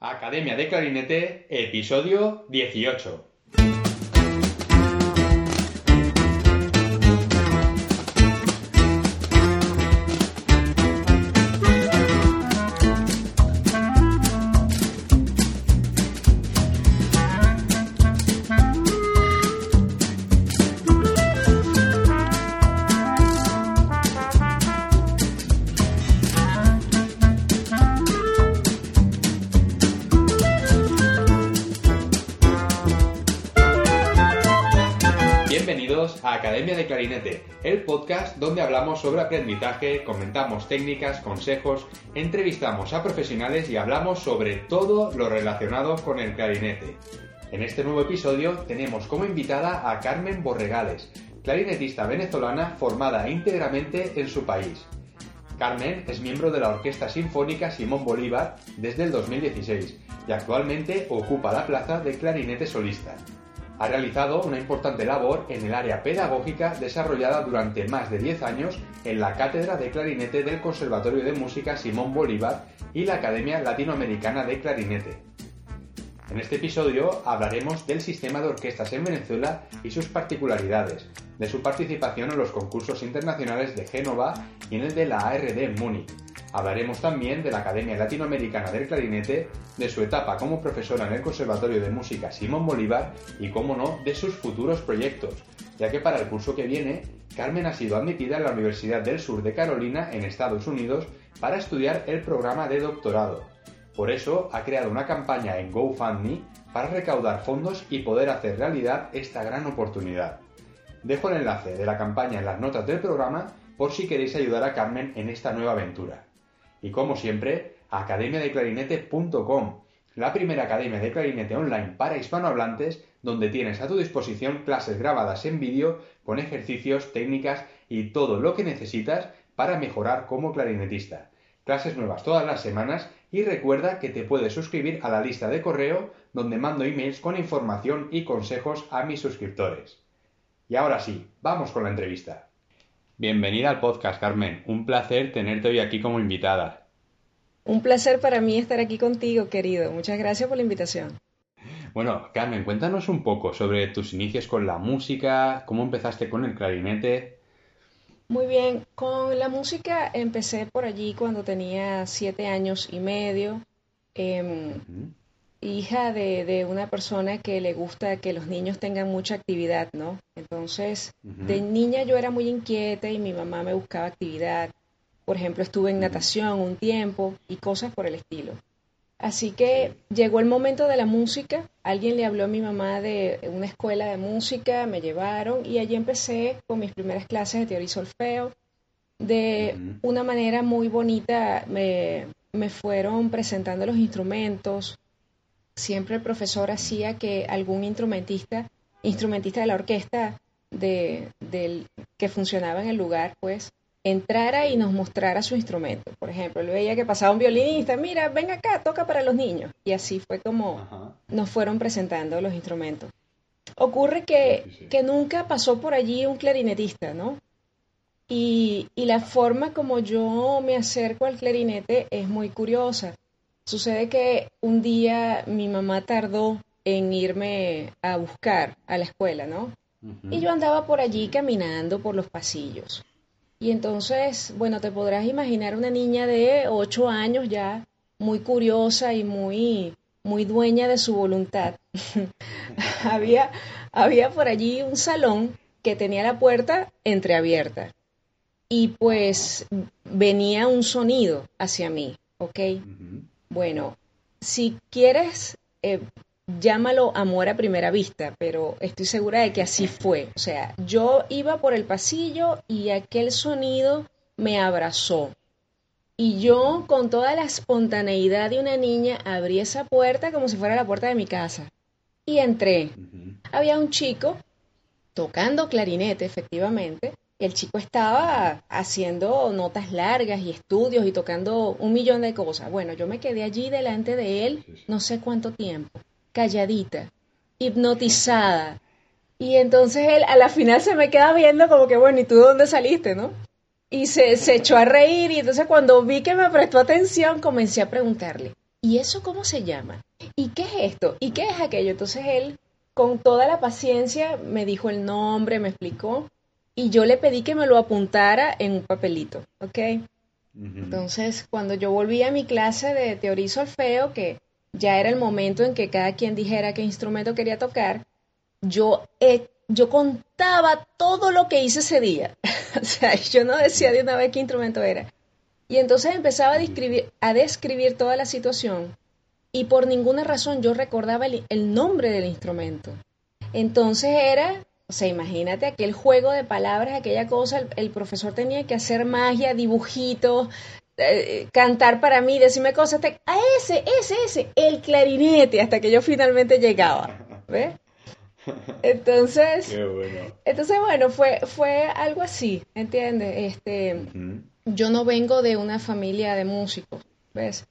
Academia de Clarinete, episodio 18. Donde hablamos sobre aprendizaje, comentamos técnicas, consejos, entrevistamos a profesionales y hablamos sobre todo lo relacionado con el clarinete. En este nuevo episodio tenemos como invitada a Carmen Borregales, clarinetista venezolana formada íntegramente en su país. Carmen es miembro de la Orquesta Sinfónica Simón Bolívar desde el 2016 y actualmente ocupa la plaza de clarinete solista. Ha realizado una importante labor en el área pedagógica desarrollada durante más de 10 años en la Cátedra de Clarinete del Conservatorio de Música Simón Bolívar y la Academia Latinoamericana de Clarinete. En este episodio hablaremos del sistema de orquestas en Venezuela y sus particularidades, de su participación en los concursos internacionales de Génova y en el de la ARD Múnich. Hablaremos también de la Academia Latinoamericana del Clarinete, de su etapa como profesora en el Conservatorio de Música Simón Bolívar y, como no, de sus futuros proyectos, ya que para el curso que viene, Carmen ha sido admitida en la Universidad del Sur de Carolina, en Estados Unidos, para estudiar el programa de doctorado. Por eso ha creado una campaña en GoFundMe para recaudar fondos y poder hacer realidad esta gran oportunidad. Dejo el enlace de la campaña en las notas del programa por si queréis ayudar a Carmen en esta nueva aventura. Y como siempre, academiadeclarinete.com, la primera academia de clarinete online para hispanohablantes, donde tienes a tu disposición clases grabadas en vídeo con ejercicios, técnicas y todo lo que necesitas para mejorar como clarinetista. Clases nuevas todas las semanas y recuerda que te puedes suscribir a la lista de correo donde mando emails con información y consejos a mis suscriptores. Y ahora sí, vamos con la entrevista. Bienvenida al podcast, Carmen. Un placer tenerte hoy aquí como invitada. Un placer para mí estar aquí contigo, querido. Muchas gracias por la invitación. Bueno, Carmen, cuéntanos un poco sobre tus inicios con la música, cómo empezaste con el clarinete. Muy bien, con la música empecé por allí cuando tenía siete años y medio. Eh, hija de, de, una persona que le gusta que los niños tengan mucha actividad, ¿no? Entonces, uh -huh. de niña yo era muy inquieta y mi mamá me buscaba actividad. Por ejemplo, estuve en natación un tiempo y cosas por el estilo. Así que llegó el momento de la música, alguien le habló a mi mamá de una escuela de música, me llevaron y allí empecé con mis primeras clases de teoría y solfeo. De uh -huh. una manera muy bonita me, me fueron presentando los instrumentos, siempre el profesor hacía que algún instrumentista, instrumentista de la orquesta de, de, que funcionaba en el lugar, pues entrara y nos mostrara su instrumento. Por ejemplo, él veía que pasaba un violinista, mira, ven acá, toca para los niños. Y así fue como Ajá. nos fueron presentando los instrumentos. Ocurre que, sí, sí. que nunca pasó por allí un clarinetista, ¿no? Y, y la forma como yo me acerco al clarinete es muy curiosa. Sucede que un día mi mamá tardó en irme a buscar a la escuela, ¿no? Uh -huh. Y yo andaba por allí caminando por los pasillos. Y entonces, bueno, te podrás imaginar una niña de ocho años ya, muy curiosa y muy, muy dueña de su voluntad. había, había por allí un salón que tenía la puerta entreabierta. Y pues venía un sonido hacia mí, ¿ok? Uh -huh. Bueno, si quieres, eh, llámalo amor a primera vista, pero estoy segura de que así fue. O sea, yo iba por el pasillo y aquel sonido me abrazó. Y yo, con toda la espontaneidad de una niña, abrí esa puerta como si fuera la puerta de mi casa. Y entré. Uh -huh. Había un chico tocando clarinete, efectivamente, el chico estaba haciendo notas largas y estudios y tocando un millón de cosas. Bueno, yo me quedé allí delante de él no sé cuánto tiempo, calladita, hipnotizada. Y entonces él a la final se me queda viendo como que, bueno, ¿y tú dónde saliste, no? Y se, se echó a reír y entonces cuando vi que me prestó atención comencé a preguntarle, ¿y eso cómo se llama? ¿Y qué es esto? ¿Y qué es aquello? Entonces él, con toda la paciencia, me dijo el nombre, me explicó, y yo le pedí que me lo apuntara en un papelito, ¿ok? Entonces, cuando yo volví a mi clase de teoría y solfeo, que ya era el momento en que cada quien dijera qué instrumento quería tocar, yo, yo contaba todo lo que hice ese día. o sea, yo no decía de una vez qué instrumento era. Y entonces empezaba a describir, a describir toda la situación y por ninguna razón yo recordaba el, nombre del instrumento. Entonces era, o sea, imagínate aquel juego de palabras, aquella cosa, el, profesor tenía que hacer magia, dibujitos, eh, cantar para mí, decirme cosas, a ese, ese, ese, el clarinete, hasta que yo finalmente llegaba. ¿Ves? Entonces, bueno. entonces bueno, fue, fue algo así, ¿entiendes? Este, yo no vengo de una familia de músicos, ¿ves?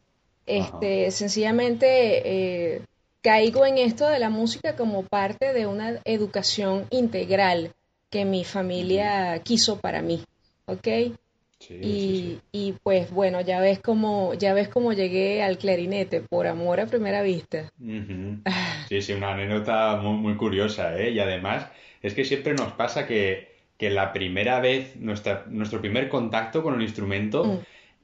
Este, sencillamente eh, caigo en esto de la música como parte de una educación integral que mi familia quiso para mí, ¿ok? y, y, pues bueno, ya ves cómo, ya ves cómo llegué al clarinete, por amor a primera vista. Sí, sí, una anécdota muy, muy curiosa, ¿eh? Y además es que siempre nos pasa que, que la primera vez, nuestra, nuestro primer contacto con el instrumento, mm.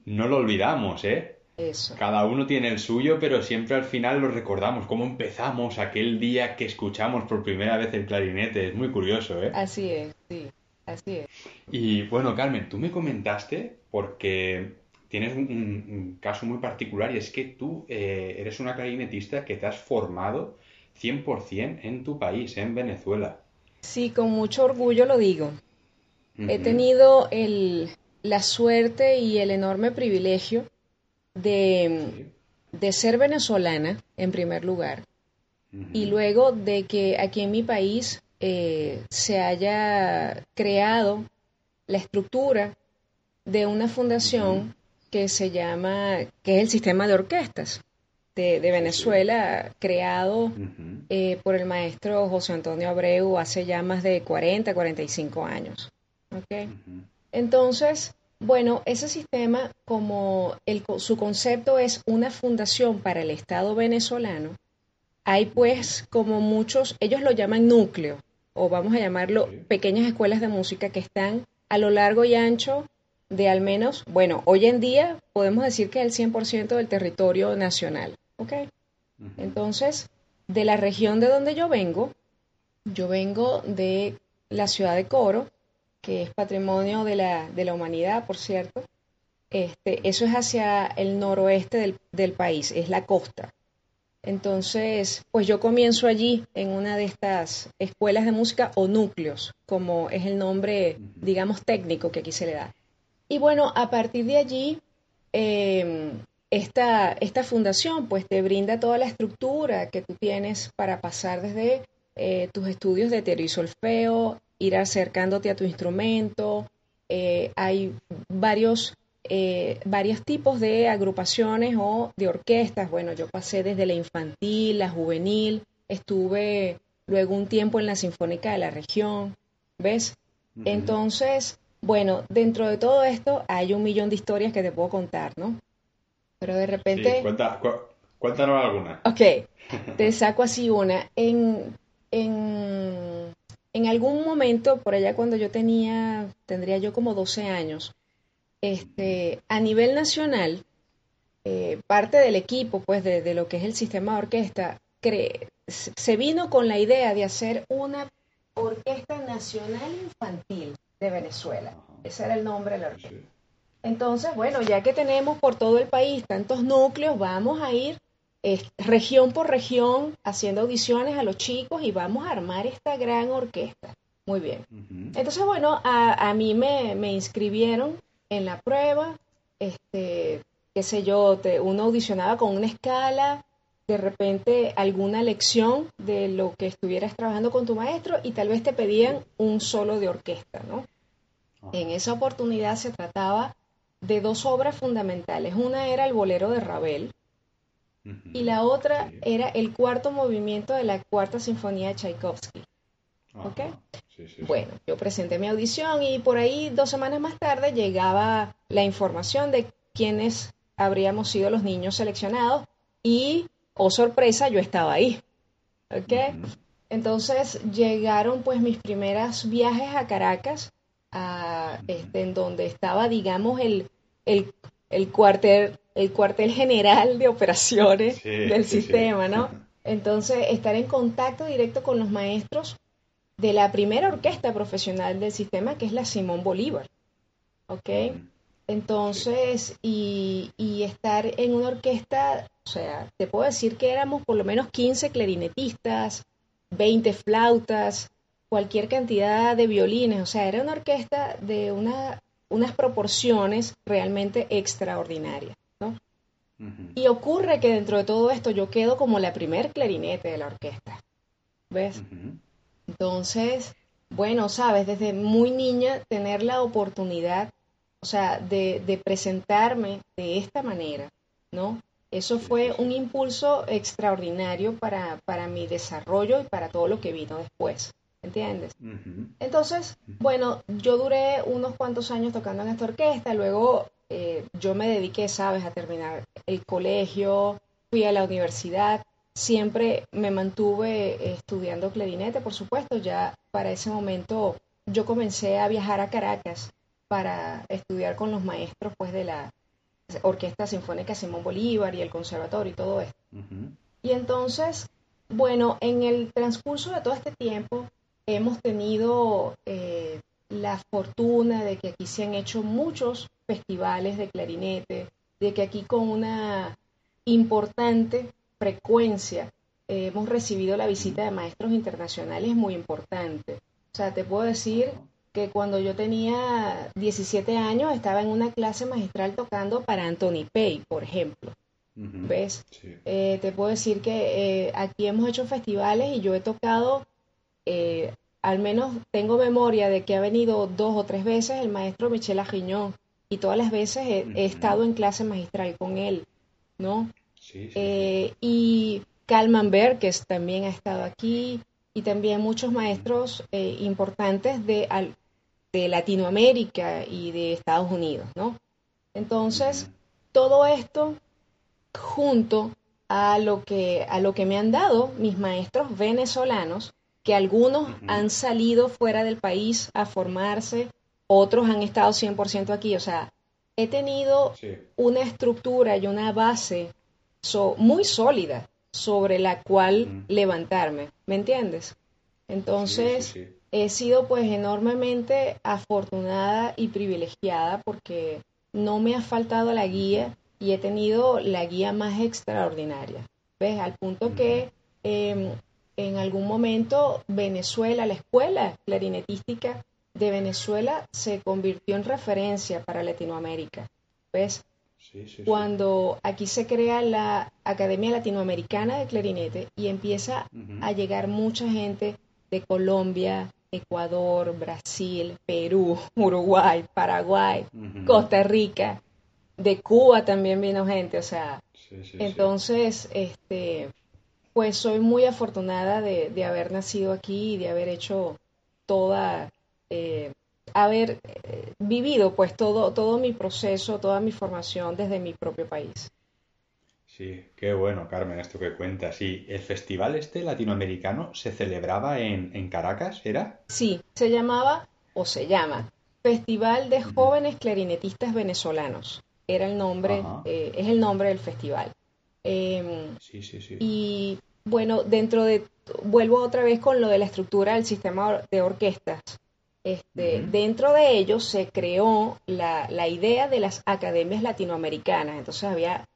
no lo olvidamos, ¿eh? Eso. Cada uno tiene el suyo, pero siempre al final lo recordamos, cómo empezamos aquel día que escuchamos por primera vez el clarinete. Es muy curioso, ¿eh? Así es, sí. Así es. Y bueno, Carmen, tú me comentaste, porque tienes un, caso muy particular y es que tú eh, eres una clarinetista que te has formado 100% en tu país, en Venezuela. Sí, con mucho orgullo lo digo. He tenido el, la suerte y el enorme privilegio de, de ser venezolana, en primer lugar, y luego de que aquí en mi país eh, se haya creado la estructura de una fundación que se llama, que es el sistema de orquestas de, Venezuela, creado eh, por el maestro José Antonio Abreu hace ya más de 40, 45 años. Entonces, bueno, ese sistema, como el, su concepto es una fundación para el Estado venezolano, hay pues como muchos, ellos lo llaman núcleo, o vamos a llamarlo pequeñas escuelas de música que están a lo largo y ancho de al menos, bueno, hoy en día podemos decir que es el 100% del territorio nacional, ¿ok? Entonces, de la región de donde yo vengo, yo vengo de la ciudad de Coro, que es patrimonio de la, de la humanidad, por cierto. Este, eso es hacia el noroeste del, del país, es la costa. Entonces, pues yo comienzo allí en una de estas escuelas de música o núcleos, como es el nombre, digamos, técnico que aquí se le da. Y bueno, a partir de allí, em, esta, esta, fundación pues te brinda toda la estructura que tú tienes para pasar desde eh, tus estudios de teoría y solfeo, ir acercándote a tu instrumento. Eh, hay varios eh, varios tipos de agrupaciones o de orquestas. Bueno, yo pasé desde la infantil, la juvenil, estuve luego un tiempo en la Sinfónica de la región, ¿ves? Entonces, bueno, dentro de todo esto hay un millón de historias que te puedo contar, ¿no? Pero de repente... cuéntanos alguna. Ok, te saco así una. En, en, en algún momento, por allá cuando yo tenía, tendría yo como 12 años, este, a nivel nacional, eh, parte del equipo, pues, de, lo que es el sistema de orquesta, se vino con la idea de hacer una orquesta nacional infantil de Venezuela. Ese era el nombre de la orquesta. Entonces, bueno, ya que tenemos por todo el país tantos núcleos, vamos a ir región por región haciendo audiciones a los chicos y vamos a armar esta gran orquesta. Muy bien. Entonces, bueno, a, mí me, me, inscribieron en la prueba, este, qué sé yo, te, uno audicionaba con una escala, de repente alguna lección de lo que estuvieras trabajando con tu maestro y tal vez te pedían un solo de orquesta, ¿no? Ah. En esa oportunidad se trataba de dos obras fundamentales. Una era el bolero de Ravel y la otra era el cuarto movimiento de la cuarta sinfonía de Tchaikovsky. ¿Ok? Bueno, yo presenté mi audición y por ahí dos semanas más tarde llegaba la información de quiénes habríamos sido los niños seleccionados y, oh sorpresa, yo estaba ahí. ¿Ok? Entonces llegaron pues mis primeros viajes a Caracas, a, este, en donde estaba, digamos, el, el, el, cuartel, el cuartel general de operaciones del sistema, ¿no? Entonces, estar en contacto directo con los maestros de la primera orquesta profesional del sistema, que es la Simón Bolívar. ¿Ok? Entonces, y, y, estar en una orquesta, o sea, te puedo decir que éramos por lo menos 15 clarinetistas, 20 flautas, cualquier cantidad de violines, o sea, era una orquesta de una, unas proporciones realmente extraordinarias, ¿no? Y ocurre que dentro de todo esto yo quedo como la primer clarinete de la orquesta, ¿ves? Entonces, bueno, sabes, desde muy niña tener la oportunidad, o sea, de, de presentarme de esta manera, ¿no? Eso fue un impulso extraordinario para, para, mi desarrollo y para todo lo que vino después. ¿Entiendes? Entonces, bueno, yo duré unos cuantos años tocando en esta orquesta, luego eh, yo me dediqué, sabes, a terminar el colegio, fui a la universidad, siempre me mantuve estudiando clarinete, por supuesto, ya para ese momento yo comencé a viajar a Caracas para estudiar con los maestros pues de la Orquesta Sinfónica Simón Bolívar y el Conservatorio y todo esto. Y entonces, bueno, en el transcurso de todo este tiempo hemos tenido eh, la fortuna de que aquí se han hecho muchos festivales de clarinete, de que aquí con una importante frecuencia eh, hemos recibido la visita de maestros internacionales muy importante. O sea, te puedo decir que cuando yo tenía 17 años estaba en una clase magistral tocando para Anthony Pay, por ejemplo. ¿Ves? Eh, te puedo decir que eh, aquí hemos hecho festivales y yo he tocado, eh, al menos tengo memoria de que ha venido dos o tres veces el maestro Michel Agiñón y todas las veces he, estado en clase magistral con él, ¿no? Sí, y Calman que también ha estado aquí y también muchos maestros importantes de, de Latinoamérica y de Estados Unidos, ¿no? Entonces, todo esto junto a lo que, a lo que me han dado mis maestros venezolanos, que algunos han salido fuera del país a formarse, otros han estado 100% aquí, o sea, he tenido una estructura y una base muy sólida sobre la cual levantarme, ¿me entiendes? Entonces, he sido pues enormemente afortunada y privilegiada porque no me ha faltado la guía y he tenido la guía más extraordinaria. ¿Ves? Al punto que en algún momento Venezuela, la escuela clarinetística de Venezuela se convirtió en referencia para Latinoamérica. ¿Ves? Cuando aquí se crea la Academia Latinoamericana de Clarinete y empieza a llegar mucha gente de Colombia, Ecuador, Brasil, Perú, Uruguay, Paraguay, Costa Rica, de Cuba también vino gente, o sea, entonces, este, pues soy muy afortunada de, haber nacido aquí y de haber hecho toda, eh, haber eh, vivido pues todo, todo mi proceso, toda mi formación desde mi propio país. Sí, qué bueno, Carmen, esto que cuentas. Sí, el festival este latinoamericano se celebraba en, Caracas, ¿era? Sí, se llamaba o se llama Festival de Jóvenes Clarinetistas Venezolanos. Era el nombre, eh, es el nombre del festival. Em, sí, sí, sí. Y bueno, dentro de, vuelvo otra vez con lo de la estructura del sistema de orquestas. Este, Dentro de ellos se creó la, la idea de las academias latinoamericanas. Entonces había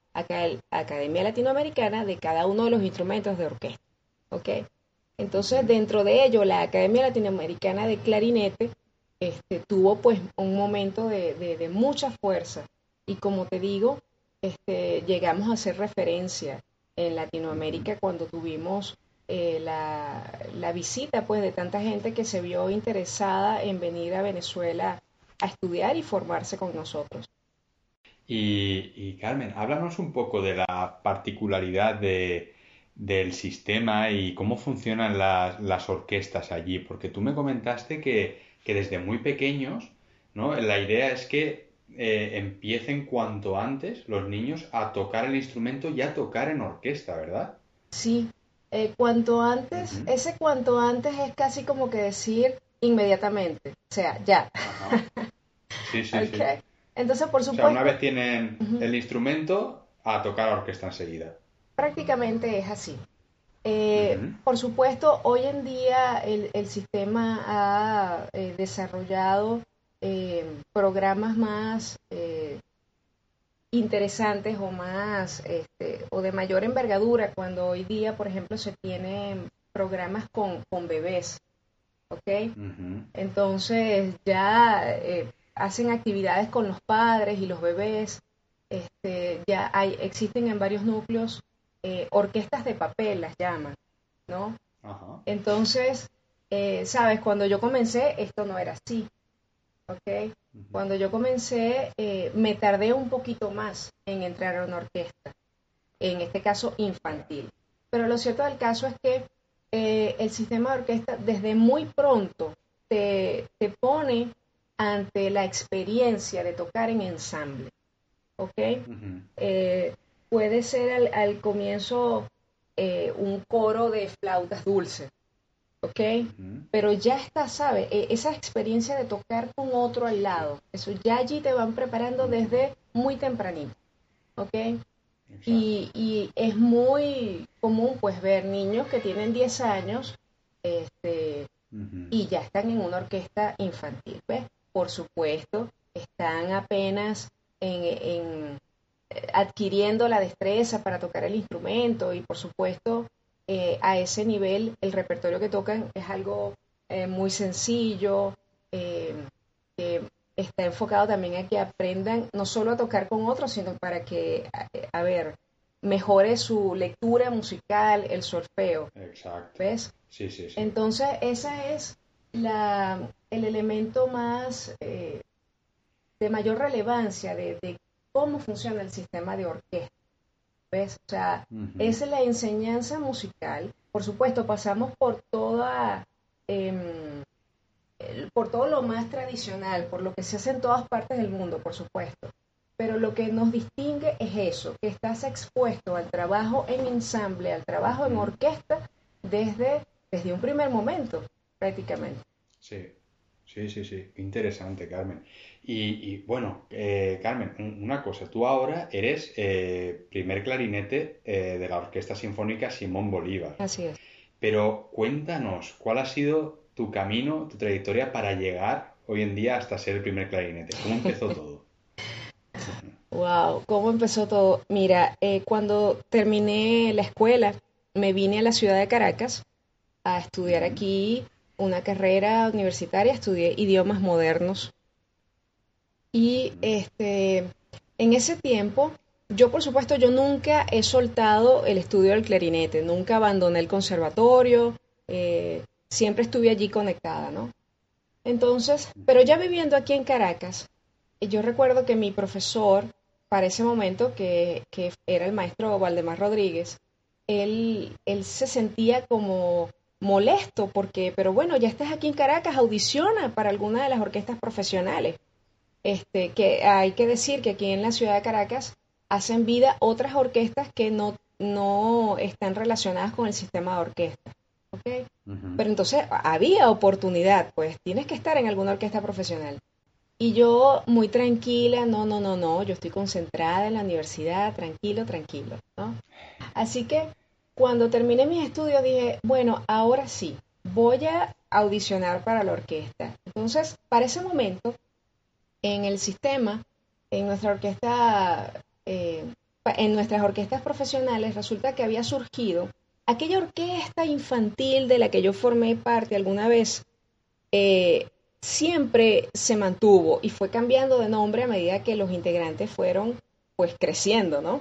Academia Latinoamericana de cada uno de los instrumentos de orquesta. ¿Ok? Entonces, dentro de ello, la Academia Latinoamericana de Clarinete este, tuvo pues un momento de, mucha fuerza. Y como te digo, este, llegamos a hacer referencia en Latinoamérica cuando tuvimos eh, la, la, visita pues de tanta gente que se vio interesada en venir a Venezuela a estudiar y formarse con nosotros. Y, Carmen, háblanos un poco de la particularidad de, del sistema y cómo funcionan las, las, orquestas allí, porque tú me comentaste que, que, desde muy pequeños, ¿no? La idea es que eh, empiecen cuanto antes los niños a tocar el instrumento y a tocar en orquesta, ¿verdad? Sí, eh, cuanto antes, ese cuanto antes es casi como que decir inmediatamente, o sea, ya. Sí, sí, sí. Entonces, por supuesto... O sea, una vez tienen el instrumento, a tocar orquesta enseguida. Prácticamente es así. Eh, por supuesto, hoy en día el, sistema ha eh, desarrollado eh, programas más interesantes o más este, o de mayor envergadura cuando hoy día, por ejemplo, se tienen programas con, bebés, ¿ok? Entonces ya hacen actividades con los padres y los bebés. Este, ya hay, existen en varios núcleos eh, orquestas de papel, las llaman, ¿no? Entonces, eh, sabes, cuando yo comencé, esto no era así, ¿ok? Cuando yo comencé, eh, me tardé un poquito más en entrar a una orquesta, en este caso infantil. Pero lo cierto del caso es que el sistema de orquesta desde muy pronto te, te pone ante la experiencia de tocar en ensamble. ¿Ok? Eh, puede ser al, comienzo eh, un coro de flautas dulces. ¿Ok? Pero ya está, ¿sabe? E, esa experiencia de tocar con otro al lado, eso ya allí te van preparando desde muy tempranito. ¿Ok? Y, y, es muy común pues ver niños que tienen 10 años este, y ya están en una orquesta infantil, ¿ves? por supuesto, están apenas en, eh, adquiriendo la destreza para tocar el instrumento y por supuesto eh, a ese nivel el repertorio que tocan es algo eh, muy sencillo, que está enfocado también a que aprendan no solo a tocar con otros, sino para que, a, ver, mejore su lectura musical, el solfeo. Exacto. ¿Ves? Sí, sí, sí. Entonces, esa es la, el elemento más eh, de mayor relevancia de, cómo funciona el sistema de orquesta. ¿Ves? O sea, es la enseñanza musical. Por supuesto, pasamos por toda, em, por todo lo más tradicional, por lo que se hace en todas partes del mundo, por supuesto. Pero lo que nos distingue es eso, que estás expuesto al trabajo en ensamble, al trabajo en orquesta, desde, desde un primer momento, prácticamente. Sí. Sí, sí, sí, interesante, Carmen. Y, bueno, eh, Carmen, una cosa, tú ahora eres eh, primer clarinete eh, de la Orquesta Sinfónica Simón Bolívar. Así es. Pero cuéntanos, ¿cuál ha sido tu camino, tu trayectoria para llegar hoy en día hasta ser el primer clarinete? ¿Cómo empezó todo? wow, ¿cómo empezó todo? Mira, cuando terminé la escuela, me vine a la ciudad de Caracas a estudiar aquí una carrera universitaria, estudié idiomas modernos. Y este, en ese tiempo, yo por supuesto, yo nunca he soltado el estudio del clarinete, nunca abandoné el conservatorio, eh, siempre estuve allí conectada, ¿no? Entonces, pero ya viviendo aquí en Caracas, yo recuerdo que mi profesor, para ese momento, que, que era el maestro Valdemar Rodríguez, él, él se sentía como molesto porque, pero bueno, ya estás aquí en Caracas, audiciona para alguna de las orquestas profesionales. Este, que hay que decir que aquí en la ciudad de Caracas hacen vida otras orquestas que no, no están relacionadas con el sistema de orquesta. ¿okay? Pero entonces había oportunidad, pues tienes que estar en alguna orquesta profesional. Y yo muy tranquila, no, no, no, no, yo estoy concentrada en la universidad, tranquilo, tranquilo, ¿no? Así que cuando terminé mis estudios dije, bueno, ahora sí, voy a audicionar para la orquesta. Entonces, para ese momento, en el sistema, en nuestra orquesta, eh, en nuestras orquestas profesionales, resulta que había surgido aquella orquesta infantil de la que yo formé parte alguna vez. Eh, siempre se mantuvo y fue cambiando de nombre a medida que los integrantes fueron pues creciendo, ¿no?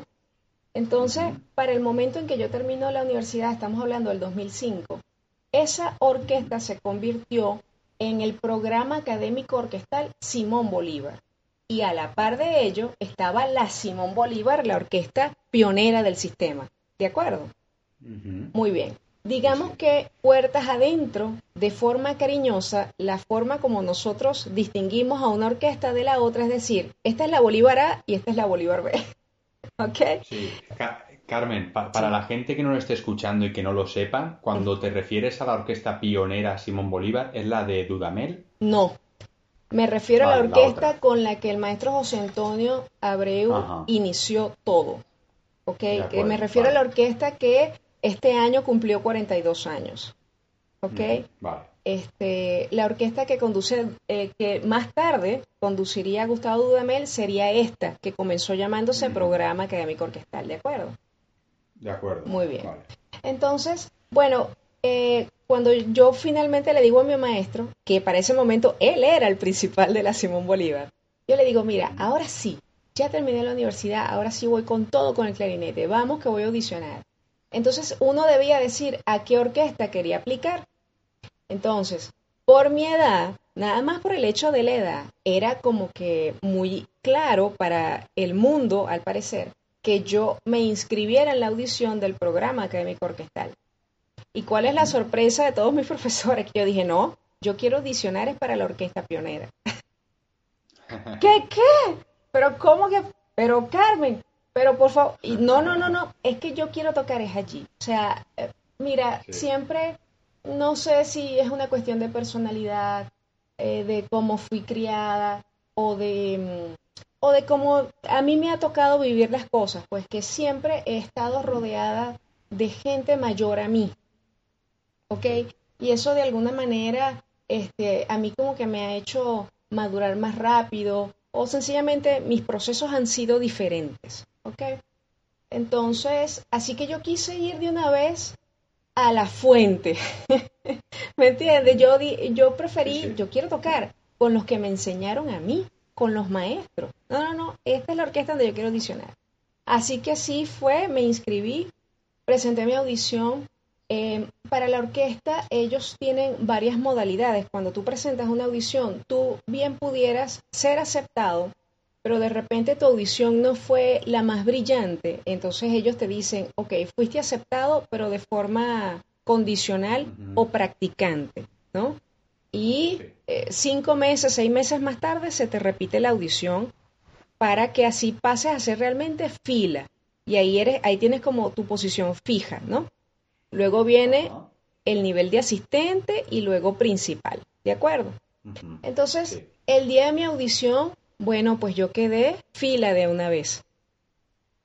Entonces, para el momento en que yo termino la universidad, estamos hablando del 2005, esa orquesta se convirtió en el programa académico orquestal Simón Bolívar. Y a la par de ello estaba la Simón Bolívar, la orquesta pionera del sistema. ¿De acuerdo? Muy bien. digamos que puertas adentro, de forma cariñosa, la forma como nosotros distinguimos a una orquesta de la otra, es decir, esta es la Bolívar A y esta es la Bolívar B. ¿Ok? Sí. Carmen, para la gente que no lo esté escuchando y que no lo sepa, cuando te refieres a la orquesta pionera Simón Bolívar, ¿es la de Dudamel? No, me refiero a la orquesta con la que el maestro José Antonio Abreu inició todo. ¿Ok? Que me refiero a la orquesta que este año cumplió 42 años. ¿Ok? Mm, vale. Este, la orquesta que conduce, eh, que más tarde conduciría Gustavo Dudamel sería esta, que comenzó llamándose mm. Programa Académico Orquestal, ¿de acuerdo? De acuerdo. Muy bien. Entonces, bueno, eh, cuando yo finalmente le digo a mi maestro, que para ese momento él era el principal de la Simón Bolívar, yo le digo, mira, ahora sí, ya terminé la universidad, ahora sí voy con todo con el clarinete, vamos que voy a audicionar. Entonces uno debía decir a qué orquesta quería aplicar. Entonces, por mi edad, nada más por el hecho de la edad, era como que muy claro para el mundo, al parecer, que yo me inscribiera en la audición del programa académico orquestal. ¿Y cuál es la sorpresa de todos mis profesores? Que yo dije, no, yo quiero audicionar es para la orquesta pionera. ¿Qué, qué? Pero ¿cómo que? Pero Carmen, pero por favor, y no, no, no, no, es que yo quiero tocar es allí. O sea, eh, mira, siempre, no sé si es una cuestión de personalidad, eh, de cómo fui criada o de... Mm, o de cómo a mí me ha tocado vivir las cosas, pues que siempre he estado rodeada de gente mayor a mí, ¿ok? Y eso de alguna manera, este, a mí como que me ha hecho madurar más rápido o sencillamente mis procesos han sido diferentes, ¿ok? Entonces, así que yo quise ir de una vez a la fuente, ¿me entiendes? Yo, yo preferí, yo quiero tocar con los que me enseñaron a mí, con los maestros. No, no, no, esta es la orquesta donde yo quiero audicionar. Así que así fue, me inscribí, presenté mi audición. Eh, para la orquesta ellos tienen varias modalidades. Cuando tú presentas una audición, tú bien pudieras ser aceptado, pero de repente tu audición no fue la más brillante. Entonces ellos te dicen, ok, fuiste aceptado, pero de forma condicional o practicante, ¿no? Y eh, cinco meses, seis meses más tarde se te repite la audición para que así pases a ser realmente fila. Y ahí, eres, ahí tienes como tu posición fija, ¿no? Luego viene el nivel de asistente y luego principal, ¿de acuerdo? Entonces, el día de mi audición, bueno, pues yo quedé fila de una vez,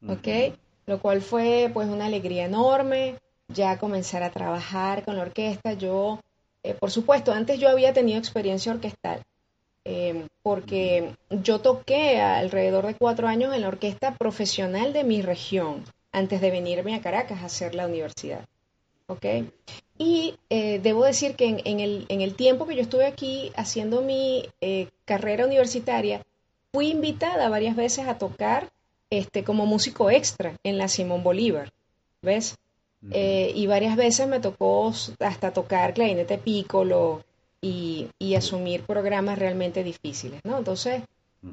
¿ok? Lo cual fue pues una alegría enorme, ya comenzar a trabajar con la orquesta, yo eh, por supuesto, antes yo había tenido experiencia orquestal, em, porque yo toqué alrededor de cuatro años en la orquesta profesional de mi región, antes de venirme a Caracas a hacer la universidad. Y eh, debo decir que en, el, en, el, tiempo que yo estuve aquí haciendo mi eh, carrera universitaria, fui invitada varias veces a tocar este, como músico extra en la Simón Bolívar. ¿Ves? Eh, y varias veces me tocó hasta tocar clarinete pícolo y, y asumir programas realmente difíciles, ¿no? Entonces,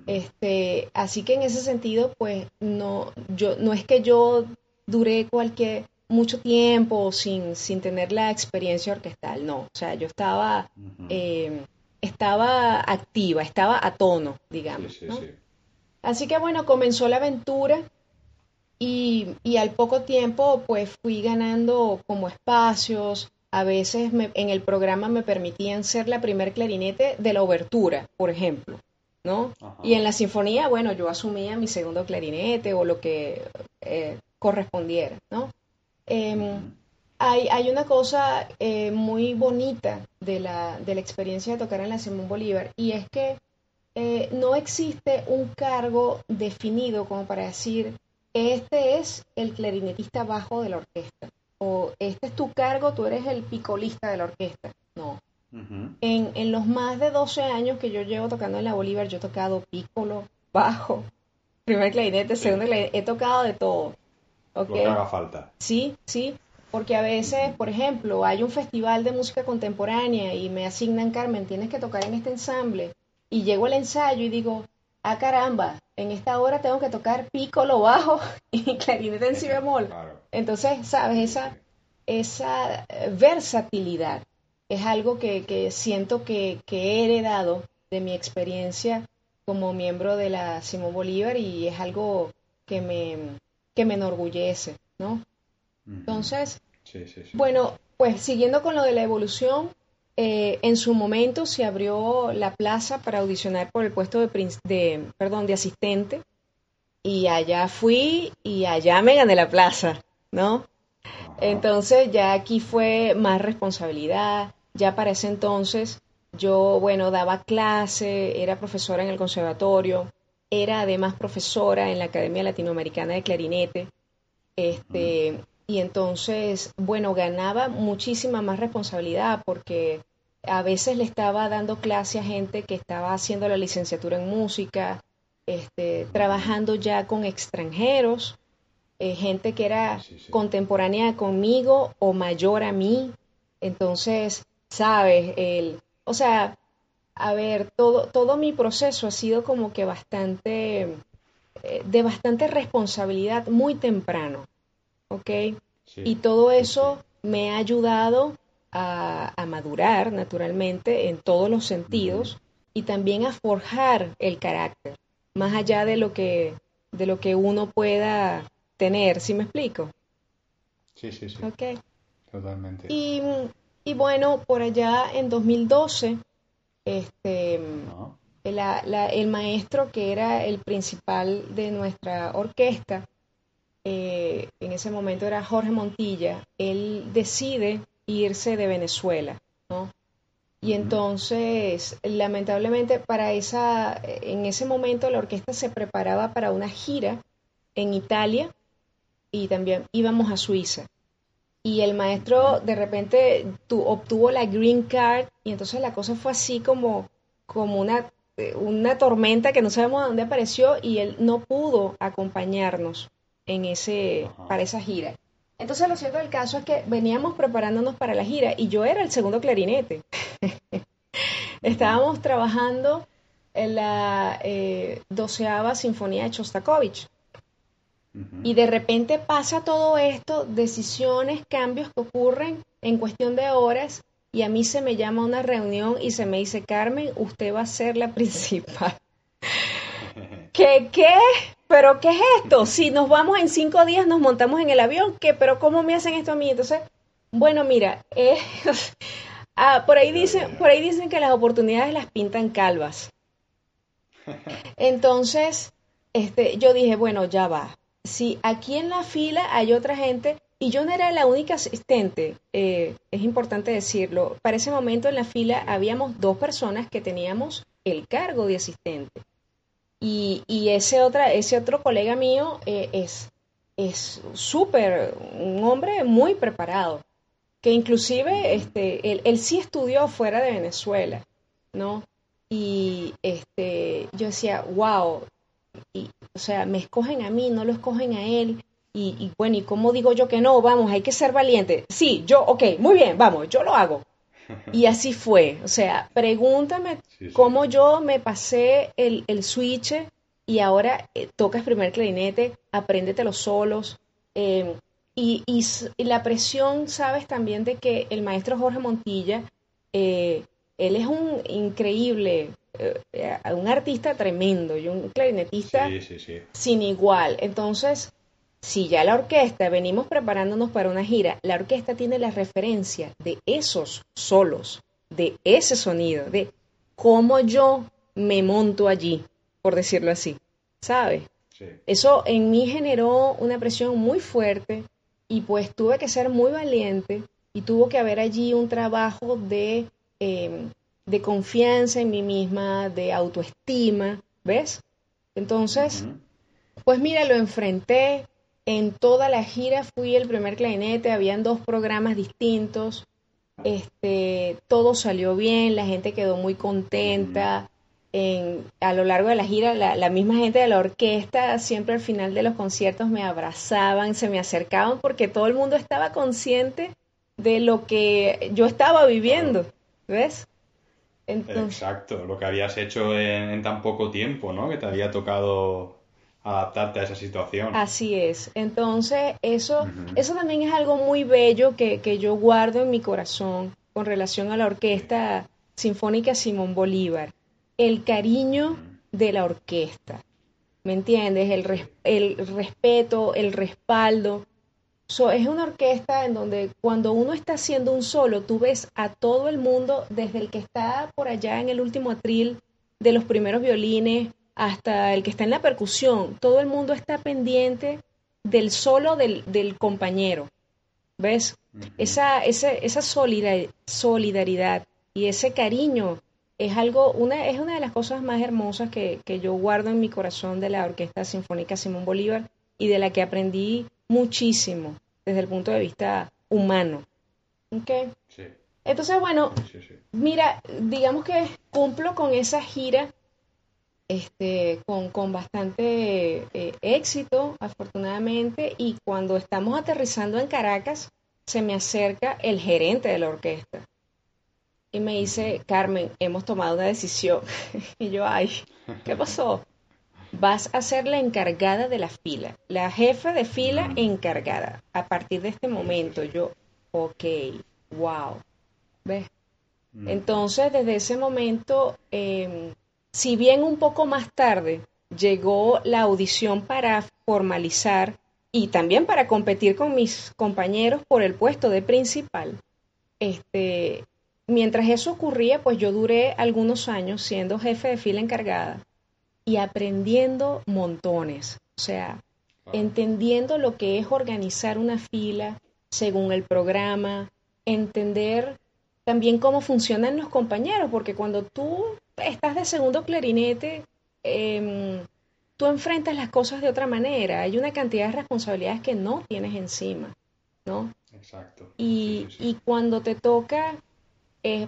este, así que en ese sentido, pues no, yo, no es que yo duré cualquier mucho tiempo sin, sin tener la experiencia orquestal, no, o sea, yo estaba, em, estaba activa, estaba a tono, digamos. ¿no? Así que bueno, comenzó la aventura y, y, al poco tiempo pues fui ganando como espacios, a veces en el programa me permitían ser la primer clarinete de la obertura, por ejemplo, ¿no? Y en la sinfonía, bueno, yo asumía mi segundo clarinete o lo que eh, correspondiera, ¿no? Em, hay, hay, una cosa eh, muy bonita de la, de la experiencia de tocar en la Simón Bolívar y es que eh, no existe un cargo definido como para decir este es el clarinetista bajo de la orquesta, o este es tu cargo, tú eres el picolista de la orquesta. No. en, en, los más de 12 años que yo llevo tocando en la Bolívar, yo he tocado pícolo, bajo, primer clarinete, segundo clarinete, he tocado de todo. Lo que haga falta. Sí, sí, porque a veces, por ejemplo, hay un festival de música contemporánea y me asignan, Carmen, tienes que tocar en este ensamble, y llego al ensayo y digo, ah caramba, en esta hora tengo que tocar pico, lo bajo y clarinete en si bemol. Entonces, sabes, esa, esa versatilidad es algo que, siento que, he heredado de mi experiencia como miembro de la Simón Bolívar y es algo que me, que me enorgullece, ¿no? Entonces, bueno, pues siguiendo con lo de la evolución, eh, en su momento se abrió la plaza para audicionar por el puesto de, de, perdón, de asistente. Y allá fui y allá me gané la plaza, ¿no? Entonces ya aquí fue más responsabilidad, ya para ese entonces yo, bueno, daba clase, era profesora en el conservatorio, era además profesora en la Academia Latinoamericana de Clarinete, este, y entonces, bueno, ganaba muchísima más responsabilidad porque a veces le estaba dando clase a gente que estaba haciendo la licenciatura en música, este, trabajando ya con extranjeros, eh, gente que era contemporánea conmigo o mayor a mí. Entonces, sabes, el, o sea, a ver, todo, todo mi proceso ha sido como que bastante, eh, de bastante responsabilidad muy temprano, ¿ok? y todo eso me ha ayudado a, a, madurar naturalmente en todos los sentidos y también a forjar el carácter más allá de lo que, de lo que uno pueda tener, ¿sí me explico? Sí, sí, sí. Ok. Totalmente. Y, y bueno, por allá en 2012, este, el maestro que era el principal de nuestra orquesta, eh, en ese momento era Jorge Montilla, él decide irse de Venezuela, ¿no? Y entonces, lamentablemente, para esa, en ese momento la orquesta se preparaba para una gira en Italia y también íbamos a Suiza. Y el maestro de repente obtuvo la green card y entonces la cosa fue así como, como una, una tormenta que no sabemos dónde apareció y él no pudo acompañarnos en ese, para esa gira. Entonces lo cierto del caso es que veníamos preparándonos para la gira y yo era el segundo clarinete. Estábamos trabajando en la eh, doceava sinfonía de Chostakovich. Y de repente pasa todo esto, decisiones, cambios que ocurren en cuestión de horas y a mí se me llama a una reunión y se me dice, Carmen, usted va a ser la principal. ¿Qué, qué? ¿Pero qué es esto? Si nos vamos en cinco días, nos montamos en el avión, ¿qué? ¿Pero cómo me hacen esto a mí? Entonces, bueno, mira, eh, ah, por, ahí dicen, por ahí dicen que las oportunidades las pintan calvas. Entonces, este, yo dije, bueno, ya va. Si aquí en la fila hay otra gente, y yo no era la única asistente, eh, es importante decirlo, para ese momento en la fila habíamos dos personas que teníamos el cargo de asistente. Y, y ese, otra, ese otro colega mío eh, es es súper, un hombre muy preparado, que inclusive este, él, él, sí estudió fuera de Venezuela, ¿no? Y este, yo decía, wow, y, o sea, me escogen a mí, no lo escogen a él. Y, y, bueno, ¿y cómo digo yo que no? Vamos, hay que ser valiente. Sí, yo, ok, muy bien, vamos, yo lo hago. Y así fue. O sea, pregúntame cómo yo me pasé el, el switch y ahora eh, tocas primer clarinete, apréndete los solos. Em, y, y, la presión, sabes también de que el maestro Jorge Montilla, eh, él es un increíble, eh, un artista tremendo y un clarinetista sin igual. Entonces, si ya la orquesta, venimos preparándonos para una gira, la orquesta tiene la referencia de esos solos, de ese sonido, de cómo yo me monto allí, por decirlo así, ¿sabe? Eso en mí generó una presión muy fuerte y pues tuve que ser muy valiente y tuvo que haber allí un trabajo de, em, de confianza en mí misma, de autoestima, ¿ves? Entonces, pues mira, lo enfrenté, en toda la gira fui el primer clarinete, habían dos programas distintos, este, todo salió bien, la gente quedó muy contenta. En, a lo largo de la gira, la, misma gente de la orquesta siempre al final de los conciertos me abrazaban, se me acercaban porque todo el mundo estaba consciente de lo que yo estaba viviendo, ¿ves? Exacto, lo que habías hecho en, en, tan poco tiempo, ¿no? Que te había tocado adaptarte a esa situación. Así es. Entonces, eso, eso también es algo muy bello que, que, yo guardo en mi corazón con relación a la Orquesta Sinfónica Simón Bolívar. El cariño de la orquesta. ¿Me entiendes? El, el respeto, el respaldo. es una orquesta en donde cuando uno está haciendo un solo, tú ves a todo el mundo, desde el que está por allá en el último atril de los primeros violines hasta el que está en la percusión, todo el mundo está pendiente del solo del, compañero. ¿Ves? Esa, esa, esa solidaridad y ese cariño es algo, una, es una de las cosas más hermosas que, que, yo guardo en mi corazón de la Orquesta Sinfónica Simón Bolívar y de la que aprendí muchísimo desde el punto de vista humano. ¿Okay? Sí. Entonces, bueno, mira, digamos que cumplo con esa gira este, con, con bastante eh, éxito, afortunadamente, y cuando estamos aterrizando en Caracas, se me acerca el gerente de la orquesta y me dice, Carmen, hemos tomado una decisión. y yo, ay, ¿qué pasó? Vas a ser la encargada de la fila, la jefa de fila encargada. A partir de este momento, yo, ok, wow. ¿Ves? Entonces, desde ese momento, em, si bien un poco más tarde llegó la audición para formalizar y también para competir con mis compañeros por el puesto de principal, este, mientras eso ocurría, pues yo duré algunos años siendo jefe de fila encargada y aprendiendo montones, o sea, entendiendo lo que es organizar una fila según el programa, entender también cómo funcionan los compañeros, porque cuando tú estás de segundo clarinete, em, tú enfrentas las cosas de otra manera. Hay una cantidad de responsabilidades que no tienes encima, ¿no? Exacto. Y, y cuando te toca, eh,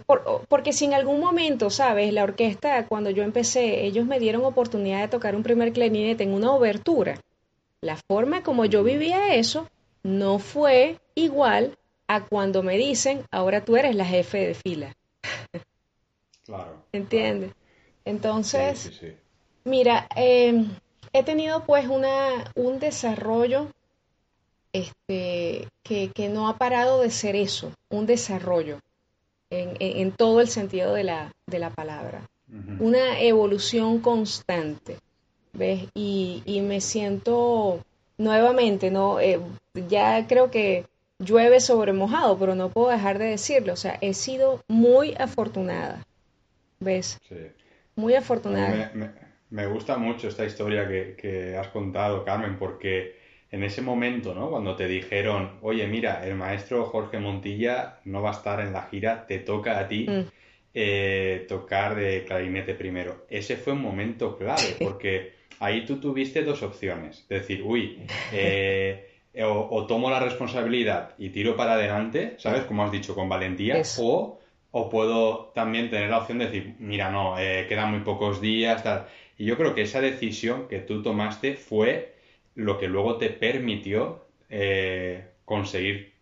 porque si en algún momento, sabes, la orquesta, cuando yo empecé, ellos me dieron oportunidad de tocar un primer clarinete en una obertura, la forma como yo vivía eso no fue igual a cuando me dicen, ahora tú eres la jefe de fila. Claro. ¿Entiendes? Entonces, mira, em, he tenido pues una, un desarrollo este, que, que, no ha parado de ser eso, un desarrollo en, en, todo el sentido de la, de la palabra. Una evolución constante, ¿ves? Y, y me siento nuevamente, ¿no? Eh, ya creo que llueve sobre mojado, pero no puedo dejar de decirlo. O sea, he sido muy afortunada ¿Ves? Sí. Muy afortunada. Me, gusta mucho esta historia que, has contado, Carmen, porque en ese momento, ¿no? Cuando te dijeron, oye, mira, el maestro Jorge Montilla no va a estar en la gira, te toca a ti mm. eh, tocar de clarinete primero. Ese fue un momento clave, porque ahí tú tuviste dos opciones. Decir, uy, eh, o, tomo la responsabilidad y tiro para adelante, ¿sabes? Como has dicho, con valentía, o o puedo también tener la opción de decir, mira, no, eh, quedan muy pocos días, tal. Y yo creo que esa decisión que tú tomaste fue lo que luego te permitió eh, conseguir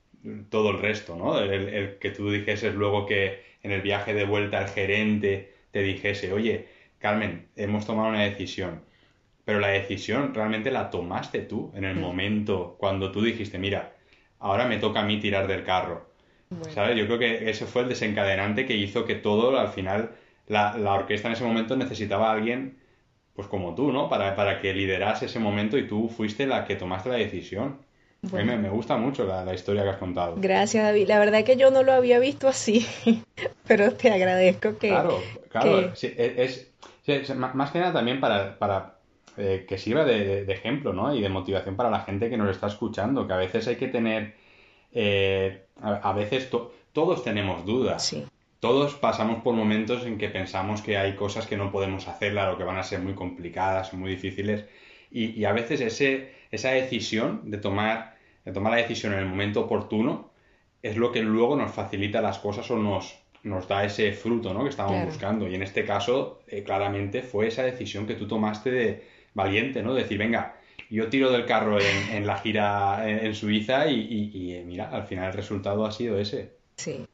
todo el resto, ¿no? El, que tú dijeses luego que en el viaje de vuelta el gerente te dijese, oye, Carmen, hemos tomado una decisión, pero la decisión realmente la tomaste tú en el momento cuando tú dijiste, mira, ahora me toca a mí tirar del carro ¿Sabes? Yo creo que ese fue el desencadenante que hizo que todo, al final, la, orquesta en ese momento necesitaba a alguien, pues como tú, ¿no? Para, para que liderase ese momento y tú fuiste la que tomaste la decisión. A mí me, gusta mucho la, historia que has contado. Gracias, David. La verdad es que yo no lo había visto así, pero te agradezco que... Claro, claro. es, más que nada también para, para eh, que sirva de, de, ejemplo, ¿no? Y de motivación para la gente que nos está escuchando, que a veces hay que tener eh, a, veces todos tenemos dudas. Todos pasamos por momentos en que pensamos que hay cosas que no podemos hacer, claro, que van a ser muy complicadas, muy difíciles. Y, a veces ese, esa decisión de tomar, de tomar la decisión en el momento oportuno es lo que luego nos facilita las cosas o nos, nos da ese fruto ¿no? que estábamos buscando. Y en este caso, eh, claramente fue esa decisión que tú tomaste de valiente, ¿no? De decir, venga, yo tiro del carro en, la gira en, Suiza y, eh, mira, al final el resultado ha sido ese. Sí,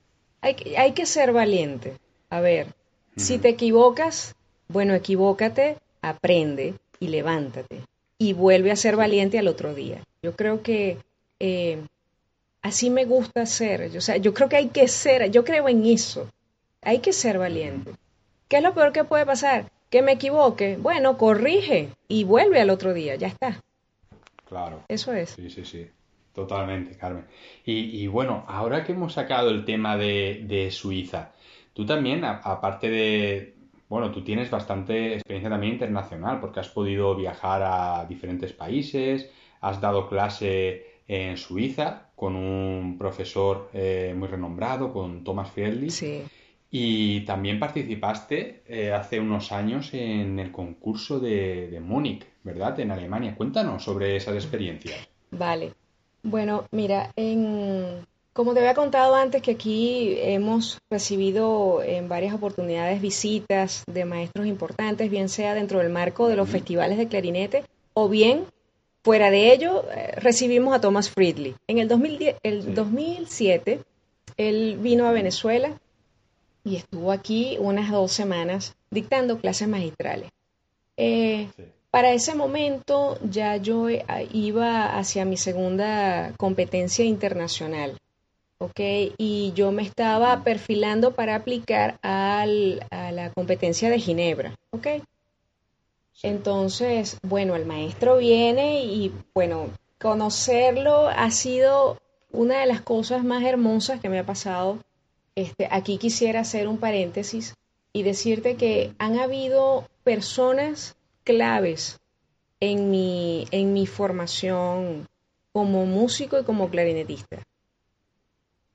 hay, hay que ser valiente. A ver, si te equivocas, bueno, equivócate, aprende y levántate. y vuelve a ser valiente al otro día. Yo creo que eh, así me gusta ser. O sea, yo creo que hay que ser, yo creo en eso. Hay que ser valiente. ¿Qué es lo peor que puede pasar? Que me equivoque. Bueno, corrige y vuelve al otro día. Ya está. Claro. Eso es. Sí, sí, sí. Totalmente, Carmen. Y, bueno, ahora que hemos sacado el tema de, Suiza, tú también, aparte de, bueno, tú tienes bastante experiencia también internacional, porque has podido viajar a diferentes países, has dado clase en Suiza con un profesor eh, muy renombrado, con Thomas Friedli. Sí. Y también participaste eh, hace unos años en el concurso de, de Múnich, ¿verdad? En Alemania. Cuéntanos sobre esas experiencias. Vale. Bueno, mira, en, como te había contado antes que aquí hemos recibido en varias oportunidades visitas de maestros importantes, bien sea dentro del marco de los festivales de clarinete o bien fuera de ello eh, recibimos a Thomas Friedley. En el, 2010, el 2007 él vino a Venezuela y estuvo aquí unas dos semanas dictando clases magistrales. Eh, para ese momento ya yo eh, iba hacia mi segunda competencia internacional, ¿ok? Y yo me estaba perfilando para aplicar a la competencia de Ginebra, ¿ok? Entonces, bueno, el maestro viene y, bueno, conocerlo ha sido una de las cosas más hermosas que me ha pasado. Este, aquí quisiera hacer un paréntesis y decirte que han habido personas claves en mi, en mi formación como músico y como clarinetista.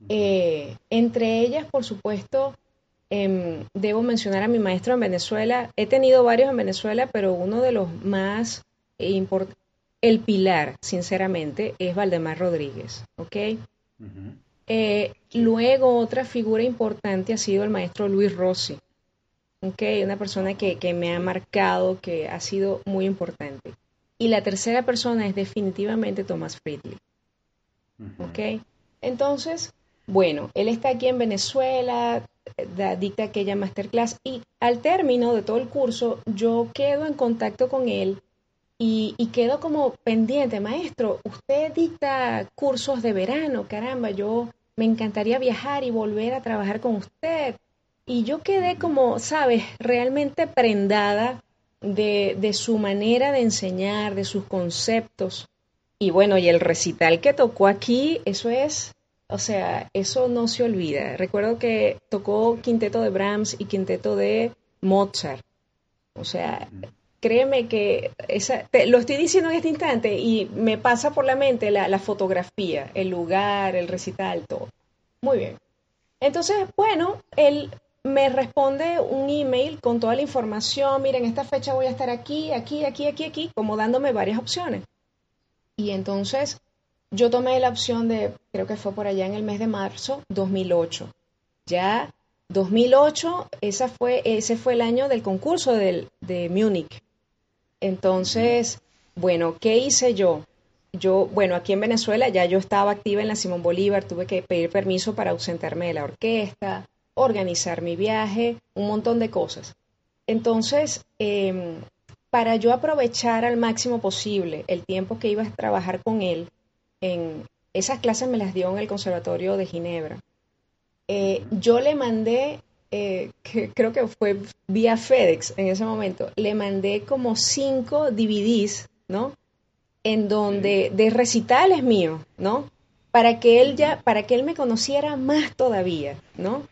Eh, entre ellas, por supuesto, em, debo mencionar a mi maestro en Venezuela. He tenido varios en Venezuela, pero uno de los más importantes, el pilar, sinceramente, es Valdemar Rodríguez. ¿ok? Eh, luego, otra figura importante ha sido el maestro Luis Rossi. Okay, una persona que, que, me ha marcado, que ha sido muy importante. Y la tercera persona es definitivamente Thomas Friedley. ¿Ok? Entonces, bueno, él está aquí en Venezuela, dicta aquella masterclass y al término de todo el curso yo quedo en contacto con él y, y, quedo como pendiente, maestro, usted dicta cursos de verano, caramba, yo me encantaría viajar y volver a trabajar con usted. Y yo quedé como, sabes, realmente prendada de, de su manera de enseñar, de sus conceptos. Y bueno, y el recital que tocó aquí, eso es, o sea, eso no se olvida. Recuerdo que tocó quinteto de Brahms y quinteto de Mozart. O sea, créeme que esa, lo estoy diciendo en este instante y me pasa por la mente la, la fotografía, el lugar, el recital, todo. Muy bien. Entonces, bueno, él me responde un email con toda la información, miren, esta fecha voy a estar aquí, aquí, aquí, aquí, aquí, como dándome varias opciones. Y entonces yo tomé la opción de, creo que fue por allá en el mes de marzo 2008. Ya 2008, esa fue, ese fue el año del concurso del, de Múnich. Entonces, bueno, ¿qué hice yo? Yo, bueno, aquí en Venezuela ya yo estaba activa en la Simón Bolívar, tuve que pedir permiso para ausentarme de la orquesta, organizar mi viaje, un montón de cosas. Entonces, em, para yo aprovechar al máximo posible el tiempo que iba a trabajar con él, en esas clases me las dio en el Conservatorio de Ginebra. Eh, yo le mandé, eh, que creo que fue vía FedEx en ese momento, le mandé como cinco DVDs, ¿no? En donde, de recitales míos, ¿no? Para que él ya, para que él me conociera más todavía, ¿no?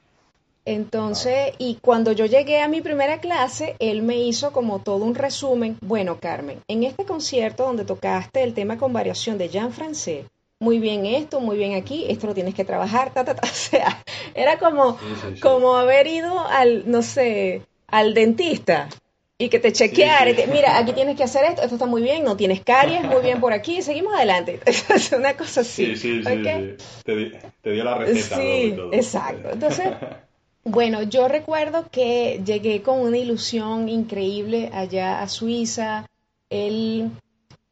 Entonces, y cuando yo llegué a mi primera clase, él me hizo como todo un resumen. Bueno, Carmen, en este concierto donde tocaste el tema con variación de Jean Francais, muy bien esto, muy bien aquí, esto lo tienes que trabajar, ta, ta, ta. O sea, era como, como haber ido al, no sé, al dentista y que te chequeara. Mira, aquí tienes que hacer esto, esto está muy bien, no tienes caries, muy bien por aquí, seguimos adelante. Es una cosa así. Sí, sí, sí. Te, dio la receta. Sí, exacto. Entonces. Bueno, yo recuerdo que llegué con una ilusión increíble allá a Suiza. Él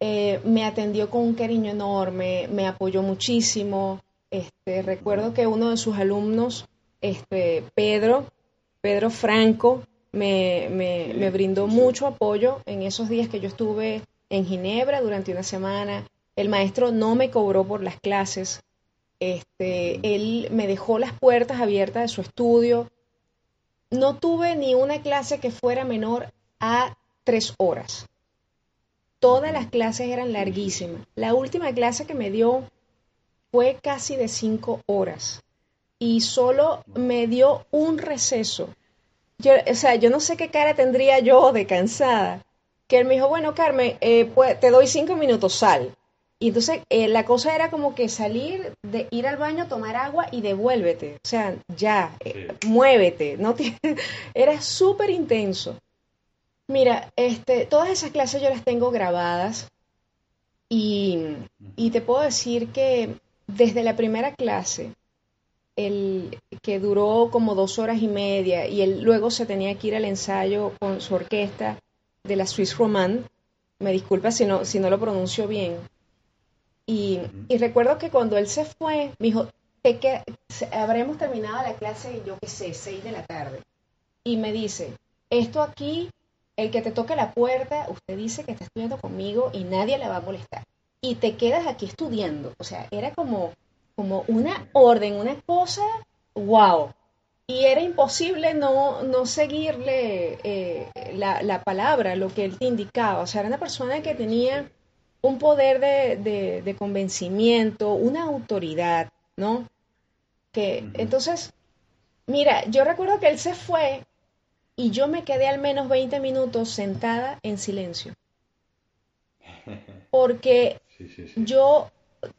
eh, me atendió con un cariño enorme, me apoyó muchísimo. Este, recuerdo que uno de sus alumnos, este, Pedro, Pedro Franco, me, me, me brindó mucho apoyo en esos días que yo estuve en Ginebra durante una semana. El maestro no me cobró por las clases. Este, él me dejó las puertas abiertas de su estudio. No tuve ni una clase que fuera menor a tres horas. Todas las clases eran larguísimas. La última clase que me dio fue casi de cinco horas y solo me dio un receso. Yo, o sea, yo no sé qué cara tendría yo de cansada. Que él me dijo, bueno, Carmen, eh, pues, te doy cinco minutos, sal. Y entonces eh, la cosa era como que salir, de ir al baño, tomar agua y devuélvete. O sea, ya, eh, muévete. No era súper intenso. Mira, este, todas esas clases yo las tengo grabadas y, y te puedo decir que desde la primera clase, el, que duró como dos horas y media, y él luego se tenía que ir al ensayo con su orquesta de la Swiss Romand, me disculpa si no, si no lo pronuncio bien, y, y recuerdo que cuando él se fue, me dijo, te que, habremos terminado la clase, yo qué sé, seis de la tarde, y me dice, esto aquí el que te toque la puerta, usted dice que está estudiando conmigo y nadie le va a molestar. Y te quedas aquí estudiando. O sea, era como, como una orden, una cosa, wow. Y era imposible no, no seguirle eh, la, la, palabra, lo que él te indicaba. O sea, era una persona que tenía un poder de, de, convencimiento, una autoridad, ¿no? Que entonces, mira, yo recuerdo que él se fue y yo me quedé al menos 20 minutos sentada en silencio. Porque yo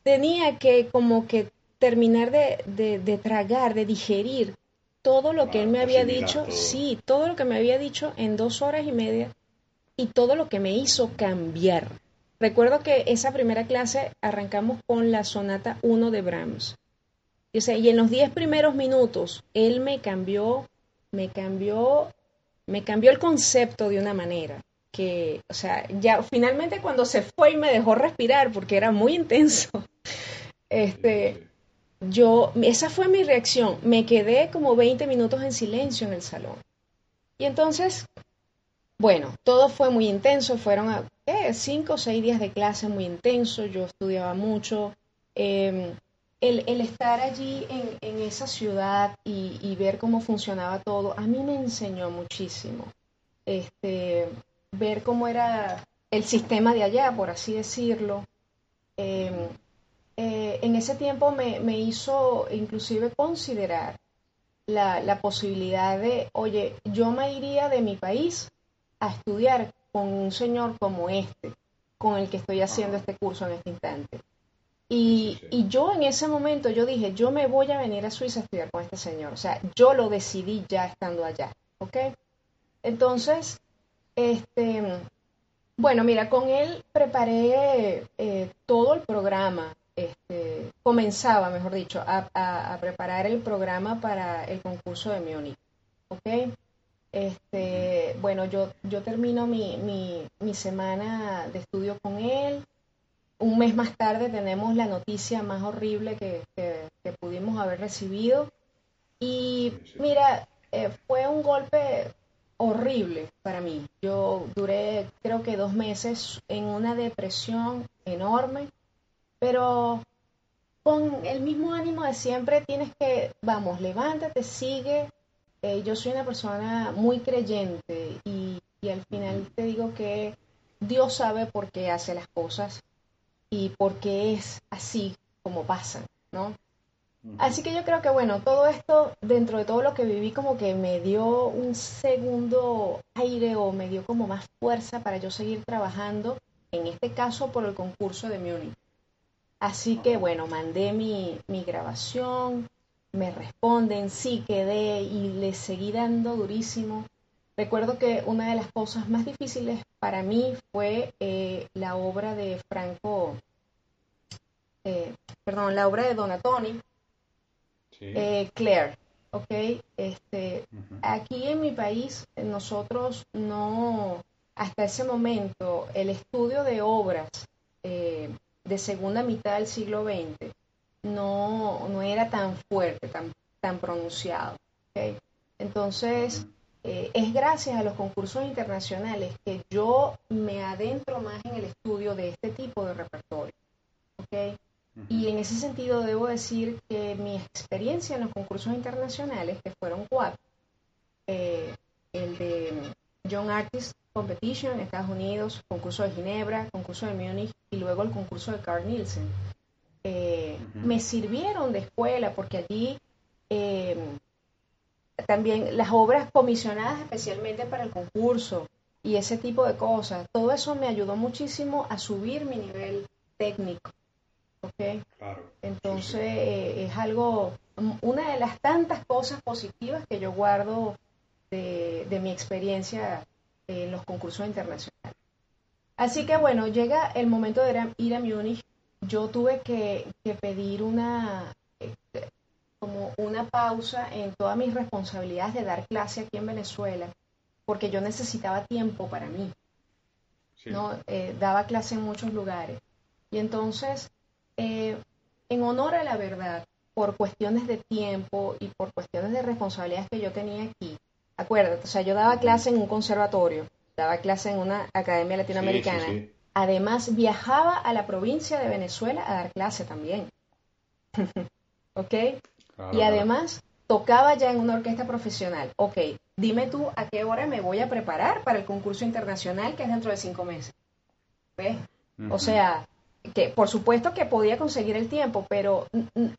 tenía que como que terminar de, tragar, de digerir todo lo que él me había dicho, sí, todo lo que me había dicho en dos horas y media y todo lo que me hizo cambiar. Recuerdo que esa primera clase arrancamos con la sonata 1 de Brahms. Y, en los 10 primeros minutos él me cambió, me cambió me cambió el concepto de una manera que, o sea, ya finalmente cuando se fue y me dejó respirar porque era muy intenso, este, yo, esa fue mi reacción, me quedé como 20 minutos en silencio en el salón. Y entonces, bueno, todo fue muy intenso, fueron eh, cinco o seis días de clase muy intenso, yo estudiaba mucho. Eh, el, estar allí en, esa ciudad y, ver cómo funcionaba todo, a mí me enseñó muchísimo. Este, ver cómo era el sistema de allá, por así decirlo. Em, eh, en ese tiempo me, hizo inclusive considerar la, la, posibilidad de, oye, yo me iría de mi país a estudiar con un señor como este, con el que estoy haciendo este curso en este instante. Y, y, yo en ese momento yo dije, yo me voy a venir a Suiza a estudiar con este señor. O sea, yo lo decidí ya estando allá. ¿Ok? Entonces, este, bueno, mira, con él preparé eh, todo el programa. Este, comenzaba, mejor dicho, a, a, preparar el programa para el concurso de Múnich. ¿Ok? Este, bueno, yo, yo termino mi, mi, mi semana de estudio con él un mes más tarde tenemos la noticia más horrible que, pudimos haber recibido. Y mira, eh, fue un golpe horrible para mí. Yo duré creo que dos meses en una depresión enorme, pero con el mismo ánimo de siempre tienes que, vamos, levántate, sigue. Eh, yo soy una persona muy creyente y, y al final te digo que Dios sabe por qué hace las cosas y porque es así como pasa, ¿no? Así que yo creo que, bueno, todo esto, dentro de todo lo que viví, como que me dio un segundo aire o me dio como más fuerza para yo seguir trabajando, en este caso por el concurso de Múnich. Así que, bueno, mandé mi, mi grabación, me responden, sí quedé y le seguí dando durísimo. Recuerdo que una de las cosas más difíciles para mí fue eh, la obra de Franco, eh, perdón, la obra de Donatoni, eh, Claire, ¿ok? Este, Aquí en mi país nosotros no, hasta ese momento, el estudio de obras de segunda mitad del siglo XX no, no era tan fuerte, tan, tan pronunciado, ¿ok? Entonces, eh, es gracias a los concursos internacionales que yo me adentro más en el estudio de este tipo de repertorio. ¿okay? Y en ese sentido debo decir que mi experiencia en los concursos internacionales, que fueron cuatro, eh, el de Young Artist Competition en Estados Unidos, concurso de Ginebra, concurso de Múnich y luego el concurso de Carl Nielsen, eh, me sirvieron de escuela porque allí eh, también las obras comisionadas especialmente para el concurso y ese tipo de cosas, todo eso me ayudó muchísimo a subir mi nivel técnico. ¿ok? Entonces eh, es algo, una de las tantas cosas positivas que yo guardo de, mi experiencia en los concursos internacionales. Así que bueno, llega el momento de ir a, Múnich. Yo tuve que, que pedir una, este, como una pausa en todas mis responsabilidades de dar clase aquí en Venezuela, porque yo necesitaba tiempo para mí. ¿no? Eh, daba clase en muchos lugares. Y entonces, eh, en honor a la verdad, por cuestiones de tiempo y por cuestiones de responsabilidades que yo tenía aquí, acuérdate, o sea, yo daba clase en un conservatorio, daba clase en una academia latinoamericana. Además, viajaba a la provincia de Venezuela a dar clase también. ¿Ok? y además tocaba ya en una orquesta profesional. Ok, dime tú a qué hora me voy a preparar para el concurso internacional que es dentro de cinco meses. ¿Ves? O sea, que por supuesto que podía conseguir el tiempo, pero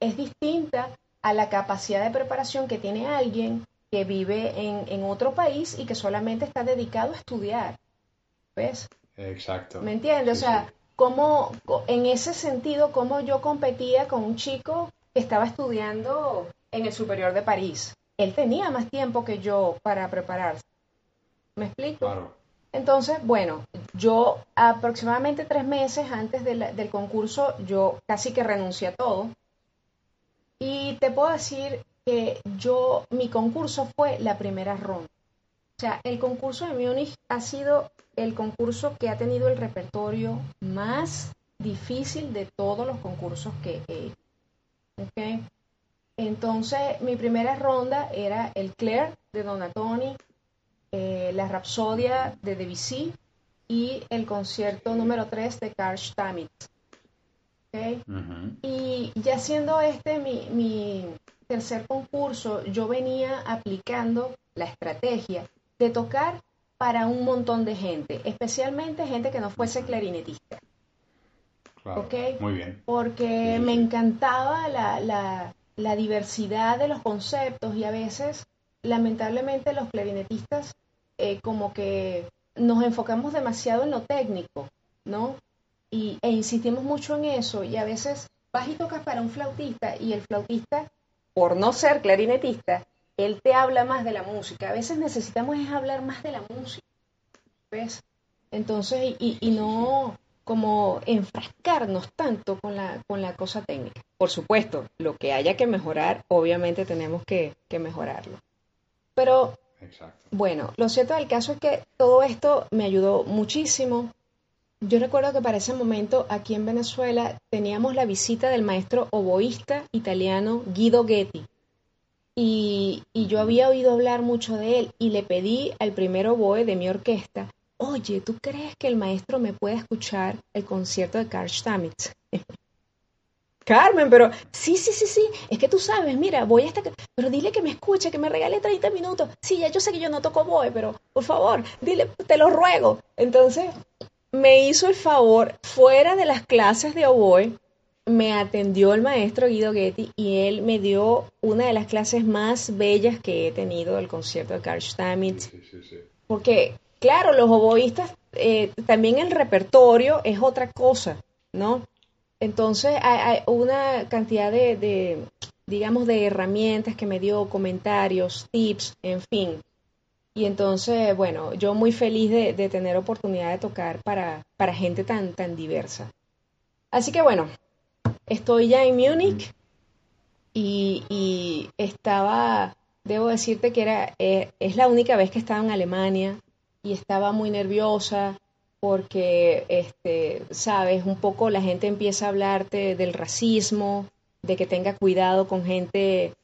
es distinta a la capacidad de preparación que tiene alguien que vive en, en otro país y que solamente está dedicado a estudiar. ¿Ves? Exacto. ¿Me entiendes? o sea, cómo, en ese sentido, cómo yo competía con un chico estaba estudiando en el Superior de París. Él tenía más tiempo que yo para prepararse. ¿Me explico? Claro. Entonces, bueno, yo aproximadamente tres meses antes del concurso, yo casi que renuncié a todo. Y te puedo decir que yo, mi concurso fue la primera ronda. O sea, el concurso de Múnich ha sido el concurso que ha tenido el repertorio más difícil de todos los concursos que he hecho. Okay. Entonces, mi primera ronda era el Claire de Donatoni, eh, la Rapsodia de Debussy y el concierto número 3 de Karl Stamitz. Okay. Y ya siendo este mi, mi tercer concurso, yo venía aplicando la estrategia de tocar para un montón de gente, especialmente gente que no fuese clarinetista. Muy bien. Porque me encantaba la, la, diversidad de los conceptos y a veces, lamentablemente, los clarinetistas eh, como que nos enfocamos demasiado en lo técnico, ¿no? Y, e insistimos mucho en eso y a veces vas y tocas para un flautista y el flautista, por no ser clarinetista, él te habla más de la música. A veces necesitamos es hablar más de la música, ¿ves? Entonces, y, y no, como enfrascarnos tanto con la, con la cosa técnica. Por supuesto, lo que haya que mejorar, obviamente tenemos que, mejorarlo. Pero, bueno, lo cierto del caso es que todo esto me ayudó muchísimo. Yo recuerdo que para ese momento aquí en Venezuela teníamos la visita del maestro oboísta italiano Guido Ghetti. Y, y yo había oído hablar mucho de él y le pedí al primer oboe de mi orquesta oye, ¿tú crees que el maestro me puede escuchar el concierto de Karl Stamitz? Carmen, pero sí, sí, sí, sí, es que tú sabes, mira, voy hasta que, pero dile que me escuche, que me regale 30 minutos. Sí, ya yo sé que yo no toco boe, pero por favor, dile, te lo ruego. Entonces, me hizo el favor, fuera de las clases de oboe, me atendió el maestro Guido Getty y él me dio una de las clases más bellas que he tenido del concierto de Karl Stamitz. Sí, sí, sí. Porque Claro, los oboístas, eh, también el repertorio es otra cosa, ¿no? Entonces hay, una cantidad de, digamos, de herramientas que me dio, comentarios, tips, en fin. Y entonces, bueno, yo muy feliz de, tener oportunidad de tocar para, para gente tan, tan diversa. Así que bueno, estoy ya en Múnich y, y estaba, debo decirte que era, eh, es la única vez que estaba en Alemania y estaba muy nerviosa porque, este, sabes, un poco la gente empieza a hablarte del racismo, de que tenga cuidado con gente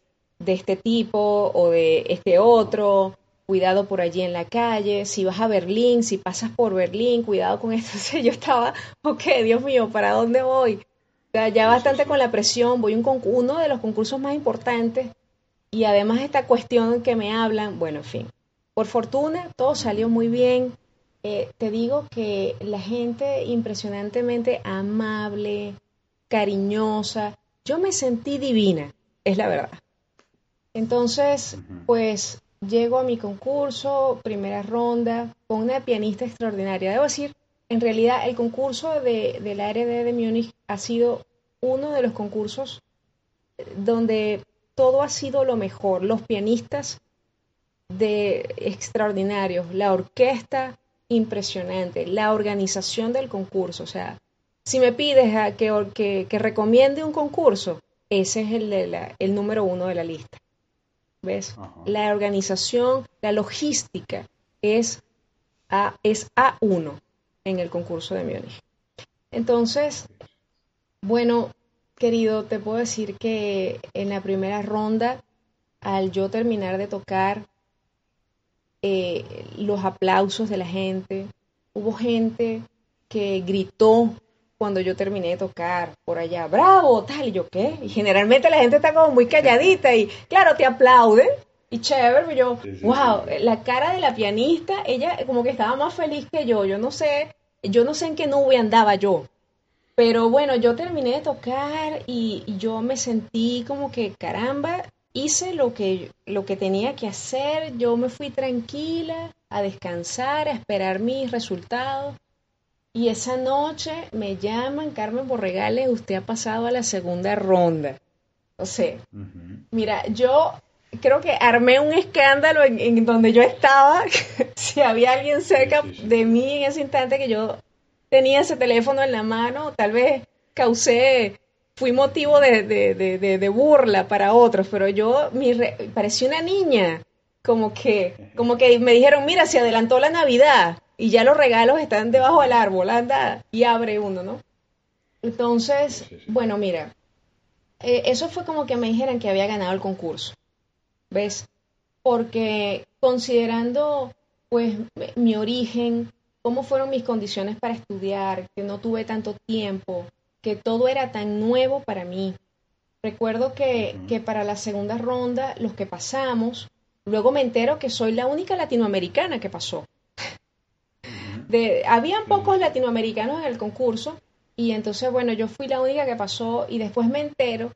de este tipo o de este otro, cuidado por allí en la calle, si vas a Berlín, si pasas por Berlín, cuidado con esto. yo estaba, ok, Dios mío, ¿para dónde voy? Ya bastante con la presión, voy a un uno de los concursos más importantes y además esta cuestión que me hablan, bueno, en fin, por fortuna todo salió muy bien. Eh, te digo que la gente impresionantemente amable, cariñosa, yo me sentí divina, es la verdad. Entonces, pues llego a mi concurso, primera ronda, con una pianista extraordinaria. Debo decir, en realidad el concurso de, de la RD de Múnich ha sido uno de los concursos donde todo ha sido lo mejor. Los pianistas de extraordinarios, la orquesta impresionante, la organización del concurso. O sea, si me pides a que, que, recomiende un concurso, ese es el, de el número uno de la lista. ¿Ves? La organización, la logística es, a, es A1 en el concurso de Múnich. Entonces, bueno, querido, te puedo decir que en la primera ronda, al yo terminar de tocar, eh, los aplausos de la gente, hubo gente que gritó cuando yo terminé de tocar por allá, bravo, tal, y yo qué, y generalmente la gente está como muy calladita y claro, te aplauden y chévere, yo, wow, la cara de la pianista, ella como que estaba más feliz que yo, yo no sé, yo no sé en qué nube andaba yo, pero bueno, yo terminé de tocar y, yo me sentí como que, caramba, hice lo que, lo que tenía que hacer, yo me fui tranquila a descansar, a esperar mis resultados. Y esa noche me llaman, Carmen Borregales, usted ha pasado a la segunda ronda. O sea, mira, yo creo que armé un escándalo en, donde yo estaba. si había alguien cerca de mí en ese instante que yo tenía ese teléfono en la mano, tal vez causé, fui motivo de, de, burla para otros, pero yo mi parecía una niña, como que, como que me dijeron, mira, se adelantó la Navidad y ya los regalos están debajo del árbol, anda y abre uno, ¿no? Entonces, bueno, mira, eh, eso fue como que me dijeran que había ganado el concurso, ¿ves? Porque considerando pues mi origen, cómo fueron mis condiciones para estudiar, que no tuve tanto tiempo, que todo era tan nuevo para mí. Recuerdo que, para la segunda ronda, los que pasamos, luego me entero que soy la única latinoamericana que pasó. De, habían pocos latinoamericanos en el concurso y entonces, bueno, yo fui la única que pasó y después me entero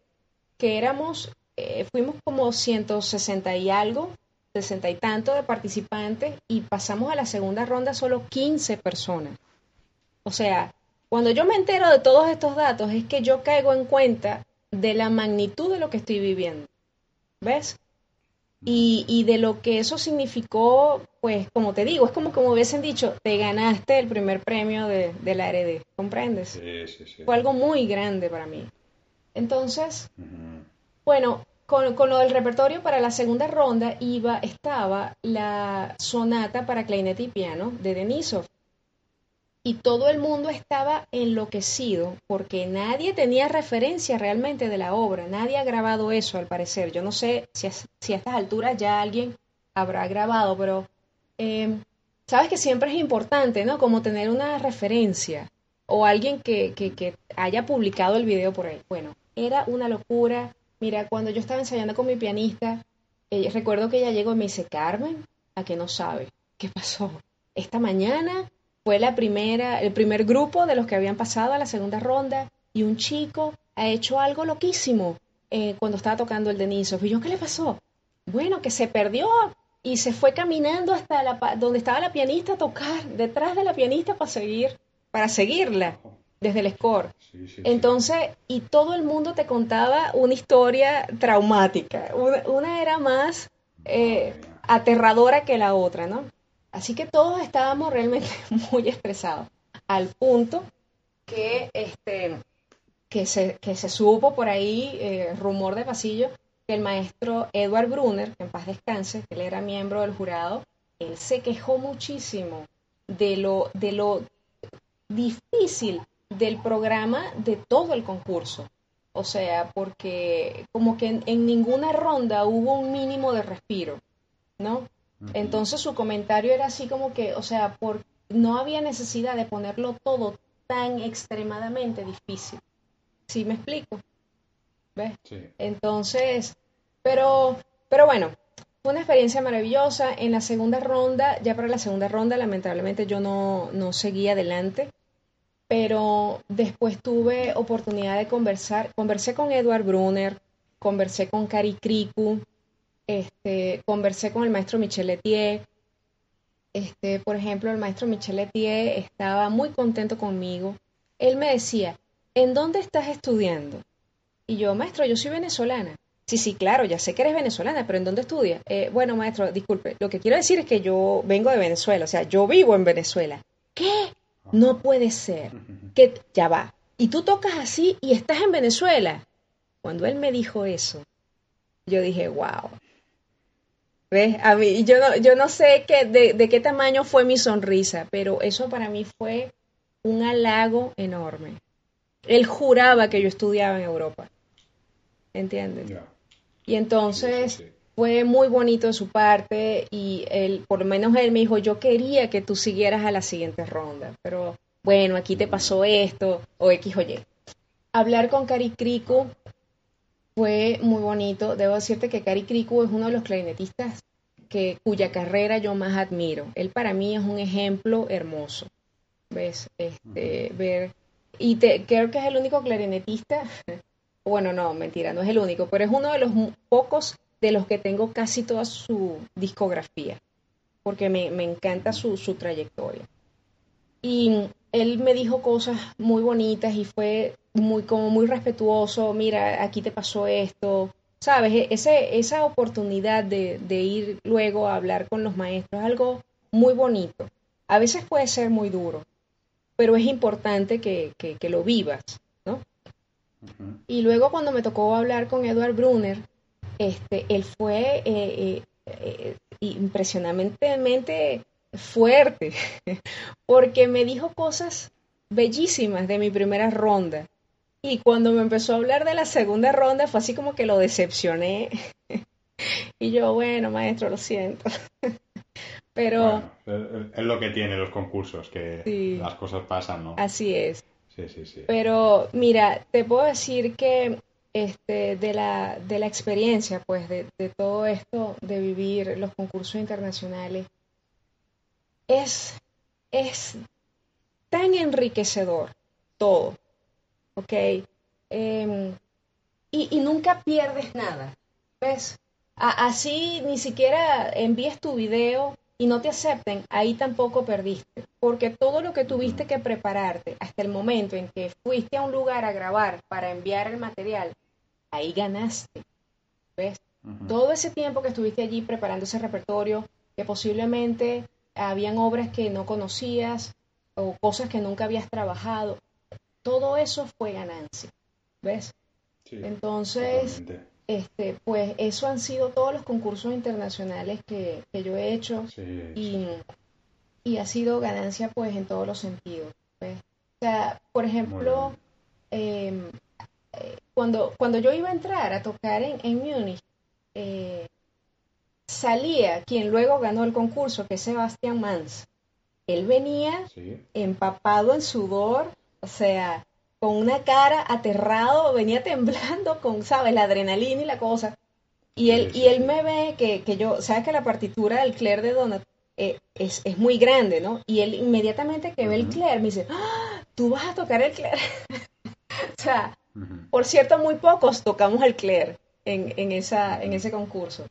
que éramos, eh, fuimos como 160 y algo sesenta y tanto de participantes y pasamos a la segunda ronda solo 15 personas. O sea, cuando yo me entero de todos estos datos es que yo caigo en cuenta de la magnitud de lo que estoy viviendo. ¿Ves? Y, y, de lo que eso significó, pues como te digo, es como como hubiesen dicho, te ganaste el primer premio de, de la RD, ¿comprendes? Sí, sí, sí. Fue algo muy grande para mí. Entonces, bueno, con, lo del repertorio para la segunda ronda iba, estaba la sonata para clarinete y piano de Denisov. Y todo el mundo estaba enloquecido porque nadie tenía referencia realmente de la obra, nadie ha grabado eso al parecer. Yo no sé si, si a estas alturas ya alguien habrá grabado, pero em, sabes que siempre es importante, ¿no? Como tener una referencia o alguien que, que, que haya publicado el video por ahí. Bueno, era una locura Mira, cuando yo estaba ensayando con mi pianista, eh, recuerdo que ella llegó y me dice, Carmen, ¿a qué no sabe? ¿Qué pasó? Esta mañana fue la primera, el primer grupo de los que habían pasado a la segunda ronda y un chico ha hecho algo loquísimo eh, cuando estaba tocando el Denisov. Y yo, ¿qué le pasó? Bueno, que se perdió y se fue caminando hasta la, donde estaba la pianista a tocar, detrás de la pianista para seguir, para seguirla desde el score. Entonces, y todo el mundo te contaba una historia traumática. Una, era más eh, aterradora que la otra, ¿no? Así que todos estábamos realmente muy estresados, al punto que, este, que, se, que se supo por ahí, eh, rumor de pasillo, que el maestro Edward Brunner, que en paz descanse, que él era miembro del jurado, él se quejó muchísimo de lo, de lo difícil del programa de todo el concurso. O sea, porque como que en, ninguna ronda hubo un mínimo de respiro, ¿no? Entonces su comentario era así como que, o sea, por, no había necesidad de ponerlo todo tan extremadamente difícil. ¿Sí me explico? ¿Ves? Entonces, pero, pero bueno, fue una experiencia maravillosa. En la segunda ronda, ya para la segunda ronda, lamentablemente yo no, no seguí adelante, pero después tuve oportunidad de conversar. Conversé con Edward Brunner, conversé con Cari Kriku, este, conversé con el maestro Michel Letier. Este, por ejemplo, el maestro Michel Letier estaba muy contento conmigo. Él me decía, ¿en dónde estás estudiando? Y yo, maestro, yo soy venezolana. Sí, sí, claro, ya sé que eres venezolana, pero ¿en dónde estudias? Eh, bueno, maestro, disculpe, lo que quiero decir es que yo vengo de Venezuela, o sea, yo vivo en Venezuela. ¿Qué? No puede ser. Que ya va. Y tú tocas así y estás en Venezuela. Cuando él me dijo eso, yo dije, wow, ¿Ves? A mí, yo no, yo no sé qué, de, qué tamaño fue mi sonrisa, pero eso para mí fue un halago enorme. Él juraba que yo estudiaba en Europa. ¿Entiendes? Y entonces fue muy bonito de su parte y él, por lo menos él me dijo, yo quería que tú siguieras a la siguiente ronda, pero bueno, aquí te pasó esto o X o Y. Hablar con Cari Crico fue muy bonito. Debo decirte que Cari Cricu es uno de los clarinetistas que, cuya carrera yo más admiro. Él para mí es un ejemplo hermoso. ¿Ves? Este, ver. Y te, creo que es el único clarinetista. Bueno, no, mentira, no es el único, pero es uno de los pocos de los que tengo casi toda su discografía, porque me, me encanta su, su trayectoria. Y él me dijo cosas muy bonitas y fue muy, como muy respetuoso, mira, aquí te pasó esto, ¿sabes? E, ese, esa oportunidad de, ir luego a hablar con los maestros es algo muy bonito. A veces puede ser muy duro, pero es importante que, lo vivas, ¿no? Y luego cuando me tocó hablar con Edward Brunner, este, él fue eh, eh, eh, impresionantemente fuerte, porque me dijo cosas bellísimas de mi primera ronda. Y cuando me empezó a hablar de la segunda ronda fue así como que lo decepcioné. y yo, bueno, maestro, lo siento. Pero... es lo que tiene los concursos, que las cosas pasan, ¿no? Así es. Sí, sí, sí. Pero mira, te puedo decir que este, de, la, de la experiencia, pues, de, todo esto, de vivir los concursos internacionales, es, es tan enriquecedor todo ¿ok? Em, y, nunca pierdes nada, ¿ves? así ni siquiera envíes tu video y no te acepten, ahí tampoco perdiste, porque todo lo que tuviste que prepararte hasta el momento en que fuiste a un lugar a grabar para enviar el material, ahí ganaste, ¿ves? Todo ese tiempo que estuviste allí preparando ese repertorio, que posiblemente habían obras que no conocías o cosas que nunca habías trabajado, todo eso fue ganancia, ¿ves? Entonces, este, pues eso han sido todos los concursos internacionales que, yo he hecho y, ha sido ganancia pues en todos los sentidos. ¿ves? O sea, por ejemplo, em, eh, cuando, cuando yo iba a entrar a tocar en, en Múnich, eh, salía quien luego ganó el concurso, que es Sebastián Mans. Él venía empapado en sudor, o sea, con una cara aterrado, venía temblando con, ¿sabes? La adrenalina y la cosa. Y él, y él me ve que, que yo, ¿sabes que la partitura del Claire de Donat eh, es, es, muy grande, ¿no? Y él inmediatamente que ve el Claire me dice, ¡Ah, tú vas a tocar el Claire. o sea, por cierto, muy pocos tocamos el Claire en, en, esa, en ese concurso.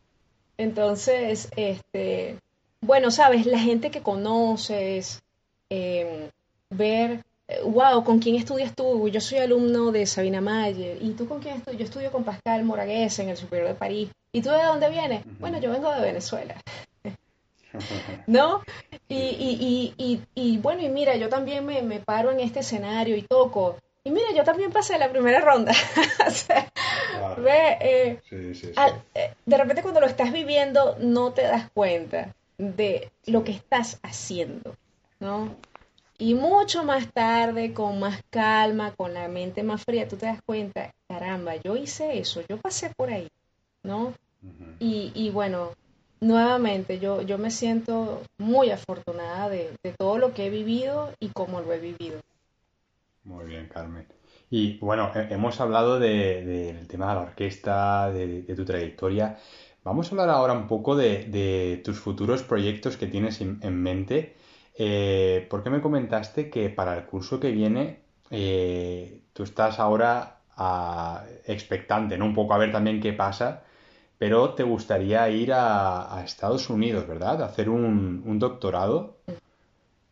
Entonces, este, bueno, sabes, la gente que conoces, eh, ver wow, ¿con quién estudias tú? Yo soy alumno de Sabina Mayer. ¿Y tú con quién estudias? Yo estudio con Pascal Moragues en el Superior de París. ¿Y tú de dónde vienes? Bueno, yo vengo de Venezuela. ¿No? Y, y, y, y, bueno, y mira, yo también me, me, paro en este escenario y toco. Y mira, yo también pasé la primera ronda. ve, eh, eh, de repente cuando lo estás viviendo no te das cuenta de lo que estás haciendo, ¿no? Y mucho más tarde, con más calma, con la mente más fría, tú te das cuenta, caramba, yo hice eso, yo pasé por ahí, ¿no? y, y, bueno, nuevamente, yo, yo me siento muy afortunada de, todo lo que he vivido y cómo lo he vivido. Muy bien, Carmen. Y bueno, hemos hablado del tema de la orquesta, de, tu trayectoria. Vamos a hablar ahora un poco de, tus futuros proyectos que tienes en, mente. Eh, porque me comentaste que para el curso que viene eh, tú estás ahora ah, expectante, ¿no? Un poco a ver también qué pasa pero te gustaría ir a, Estados Unidos, ¿verdad? hacer un, doctorado.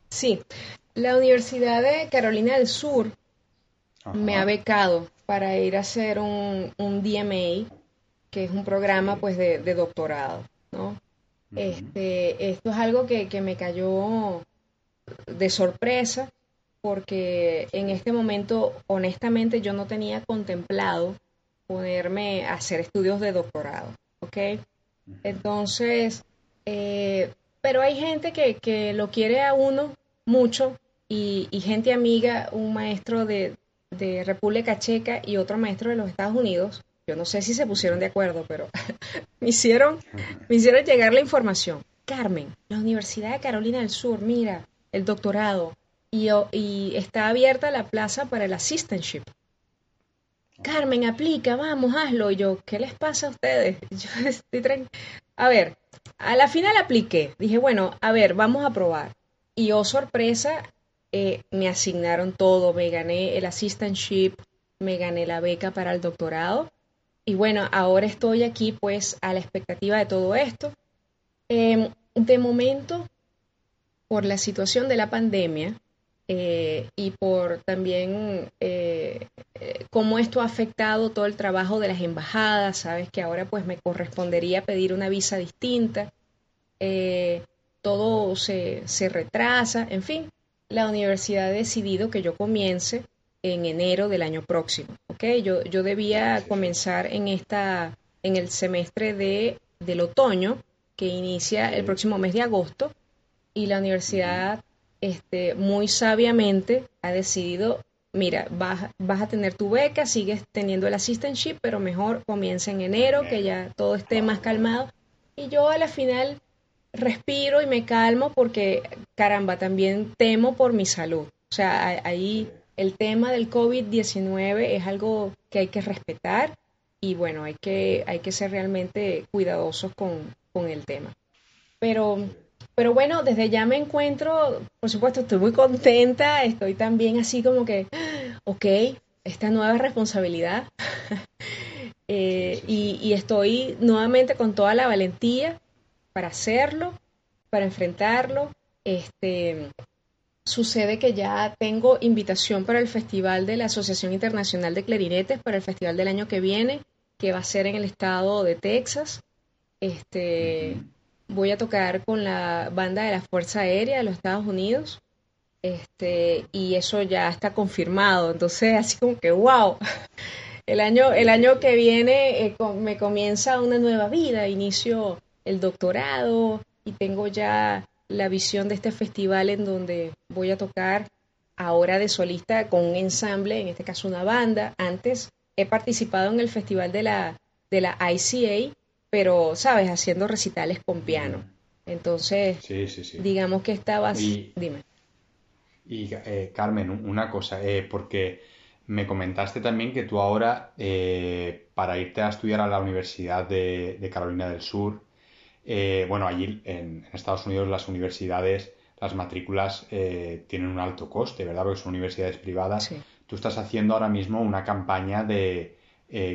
Sí, la Universidad de Carolina del Sur me ha becado para ir a hacer un, DMA, que es un programa pues de, doctorado, ¿no? este, esto es algo que, que me cayó de sorpresa porque en este momento honestamente yo no tenía contemplado ponerme a hacer estudios de doctorado, ¿ok? Entonces, eh, pero hay gente que, lo quiere a uno mucho y, gente amiga, un maestro de, República Checa y otro maestro de los Estados Unidos, yo no sé si se pusieron de acuerdo, pero me hicieron, me hicieron llegar la información. Carmen, la Universidad de Carolina del Sur, mira, el doctorado, y, y está abierta la plaza para el assistantship. Carmen, aplica, vamos, hazlo. Y yo, ¿qué les pasa a ustedes? Yo estoy A ver, a la final apliqué. Dije, bueno, a ver, vamos a probar. Y oh, sorpresa, eh, me asignaron todo. Me gané el assistantship, me gané la beca para el doctorado. Y bueno, ahora estoy aquí pues a la expectativa de todo esto. Em, de momento, por la situación de la pandemia, eh, y por también eh, eh, cómo esto ha afectado todo el trabajo de las embajadas, sabes que ahora pues me correspondería pedir una visa distinta, todo se, se retrasa, en fin, la universidad ha decidido que yo comience en enero del año próximo, ¿ok? Yo, yo debía comenzar en, esta, en el semestre de, del otoño, que inicia el próximo mes de agosto, y la universidad este, muy sabiamente ha decidido, mira, vas, vas a tener tu beca, sigues teniendo el assistantship, pero mejor comienza en enero, que ya todo esté más calmado. Y yo a la final respiro y me calmo porque, caramba, también temo por mi salud. O sea, ahí el tema del COVID-19 es algo que hay que respetar y bueno, hay que, hay que ser realmente cuidadosos con, con el tema. Pero pero bueno, desde ya me encuentro, por supuesto, estoy muy contenta, estoy también así como que, ok, esta nueva responsabilidad. Eh, y, estoy nuevamente con toda la valentía para hacerlo, para enfrentarlo. Este, sucede que ya tengo invitación para el Festival de la Asociación Internacional de Clarinetes, para el festival del año que viene, que va a ser en el estado de Texas. Este, voy a tocar con la banda de la Fuerza Aérea de los Estados Unidos. Este, y eso ya está confirmado. Entonces, así como que, wow, el año, el año que viene eh, me comienza una nueva vida, inicio el doctorado y tengo ya la visión de este festival en donde voy a tocar ahora de solista con un ensamble, en este caso una banda. Antes he participado en el festival de la, de la ICA, pero, ¿sabes? Haciendo recitales con piano. Entonces, digamos que estabas... Dime. Y, eh, Carmen, una cosa, eh, porque me comentaste también que tú ahora, eh, para irte a estudiar a la Universidad de, Carolina del Sur, bueno, allí en, Estados Unidos las universidades, las matrículas tienen un alto coste, ¿verdad? Porque son universidades privadas. Tú estás haciendo ahora mismo una campaña de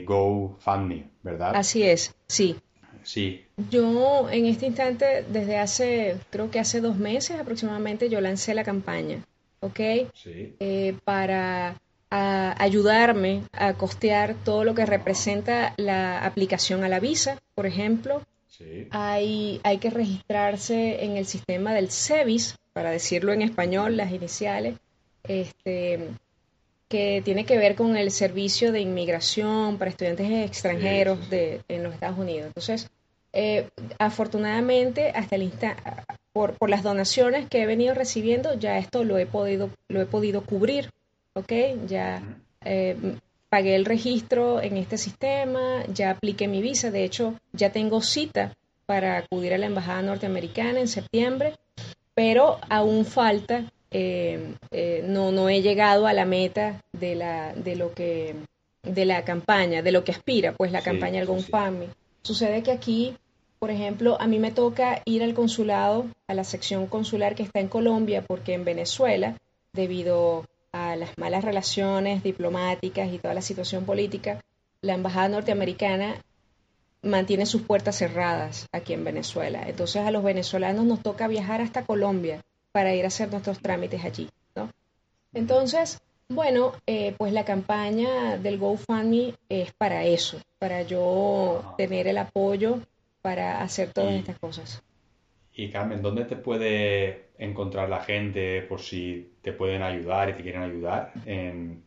GoFundMe, ¿verdad? Así es, sí. Sí. Yo en este instante, desde hace, creo que hace dos meses aproximadamente, yo lancé la campaña, ¿ok? Sí. Eh, para ayudarme a costear todo lo que representa la aplicación a la visa, por ejemplo. Sí. Hay, hay que registrarse en el sistema del CEVIS, para decirlo en español, las iniciales, este, que tiene que ver con el servicio de inmigración para estudiantes extranjeros De, en los Estados Unidos. Entonces, eh, afortunadamente, hasta el por, por las donaciones que he venido recibiendo, ya esto lo he podido, lo he podido cubrir, ¿ok? Ya eh, pagué el registro en este sistema, ya apliqué mi visa, de hecho, ya tengo cita para acudir a la embajada norteamericana en septiembre, pero aún falta, eh, eh, no, no he llegado a la meta de la, de lo que, de la campaña, de lo que aspira, pues la campaña del GoFundMe. Sucede que aquí, por ejemplo, a mí me toca ir al consulado, a la sección consular que está en Colombia, porque en Venezuela, debido a las malas relaciones diplomáticas y toda la situación política, la embajada norteamericana mantiene sus puertas cerradas aquí en Venezuela. Entonces a los venezolanos nos toca viajar hasta Colombia para ir a hacer nuestros trámites allí, ¿no? Entonces, bueno, eh, pues la campaña del GoFundMe es para eso, para yo tener el apoyo para hacer todas estas cosas. Y Carmen, ¿dónde te puede encontrar la gente por si te pueden ayudar y te quieren ayudar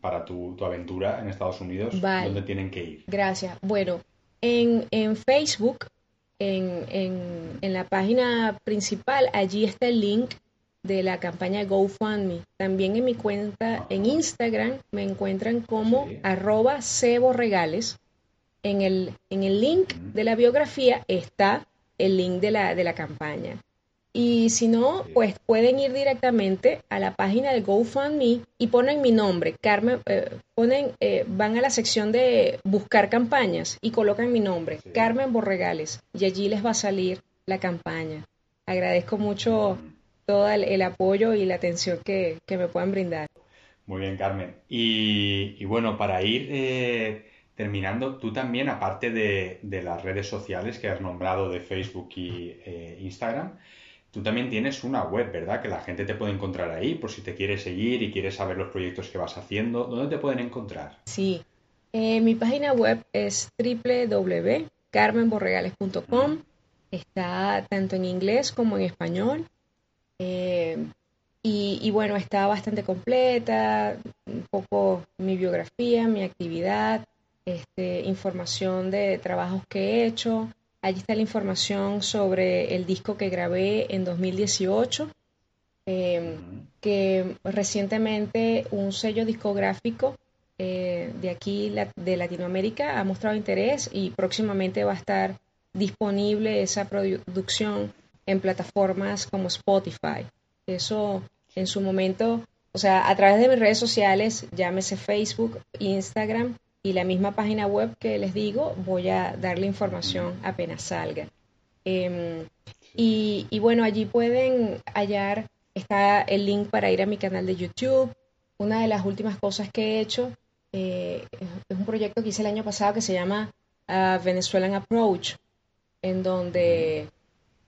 para tu, aventura en Estados Unidos? ¿Dónde tienen que ir? Gracias. Bueno, en, en Facebook, en, en, en, la página principal, allí está el link de la campaña GoFundMe. También en mi cuenta en Instagram me encuentran como arroba ceborregales. En el, en el link de la biografía está el link de la, de la campaña. Y si no, pues pueden ir directamente a la página de GoFundMe y ponen mi nombre, Carmen, eh, ponen, eh, van a la sección de buscar campañas y colocan mi nombre, Carmen Borregales, y allí les va a salir la campaña. Agradezco mucho todo el, apoyo y la atención que, me puedan brindar. Muy bien, Carmen. Y, bueno, para ir eh, terminando, tú también, aparte de, las redes sociales que has nombrado de Facebook y eh, Instagram, tú también tienes una web, ¿verdad? Que la gente te puede encontrar ahí por si te quieres seguir y quieres saber los proyectos que vas haciendo. ¿Dónde te pueden encontrar? Sí, eh, mi página web es www.carmenborregales.com. Está tanto en inglés como en español. Eh, y, bueno, está bastante completa, un poco mi biografía, mi actividad, este, información de trabajos que he hecho. Allí está la información sobre el disco que grabé en 2018, eh, que recientemente un sello discográfico eh, de aquí, de Latinoamérica, ha mostrado interés y próximamente va a estar disponible esa producción en plataformas como Spotify. Eso en su momento, o sea, a través de mis redes sociales, llámese Facebook, Instagram y la misma página web que les digo, voy a darle información apenas salga. Em, y, bueno, allí pueden hallar, está el link para ir a mi canal de YouTube. Una de las últimas cosas que he hecho eh, es un proyecto que hice el año pasado que se llama uh, Venezuelan Approach, en donde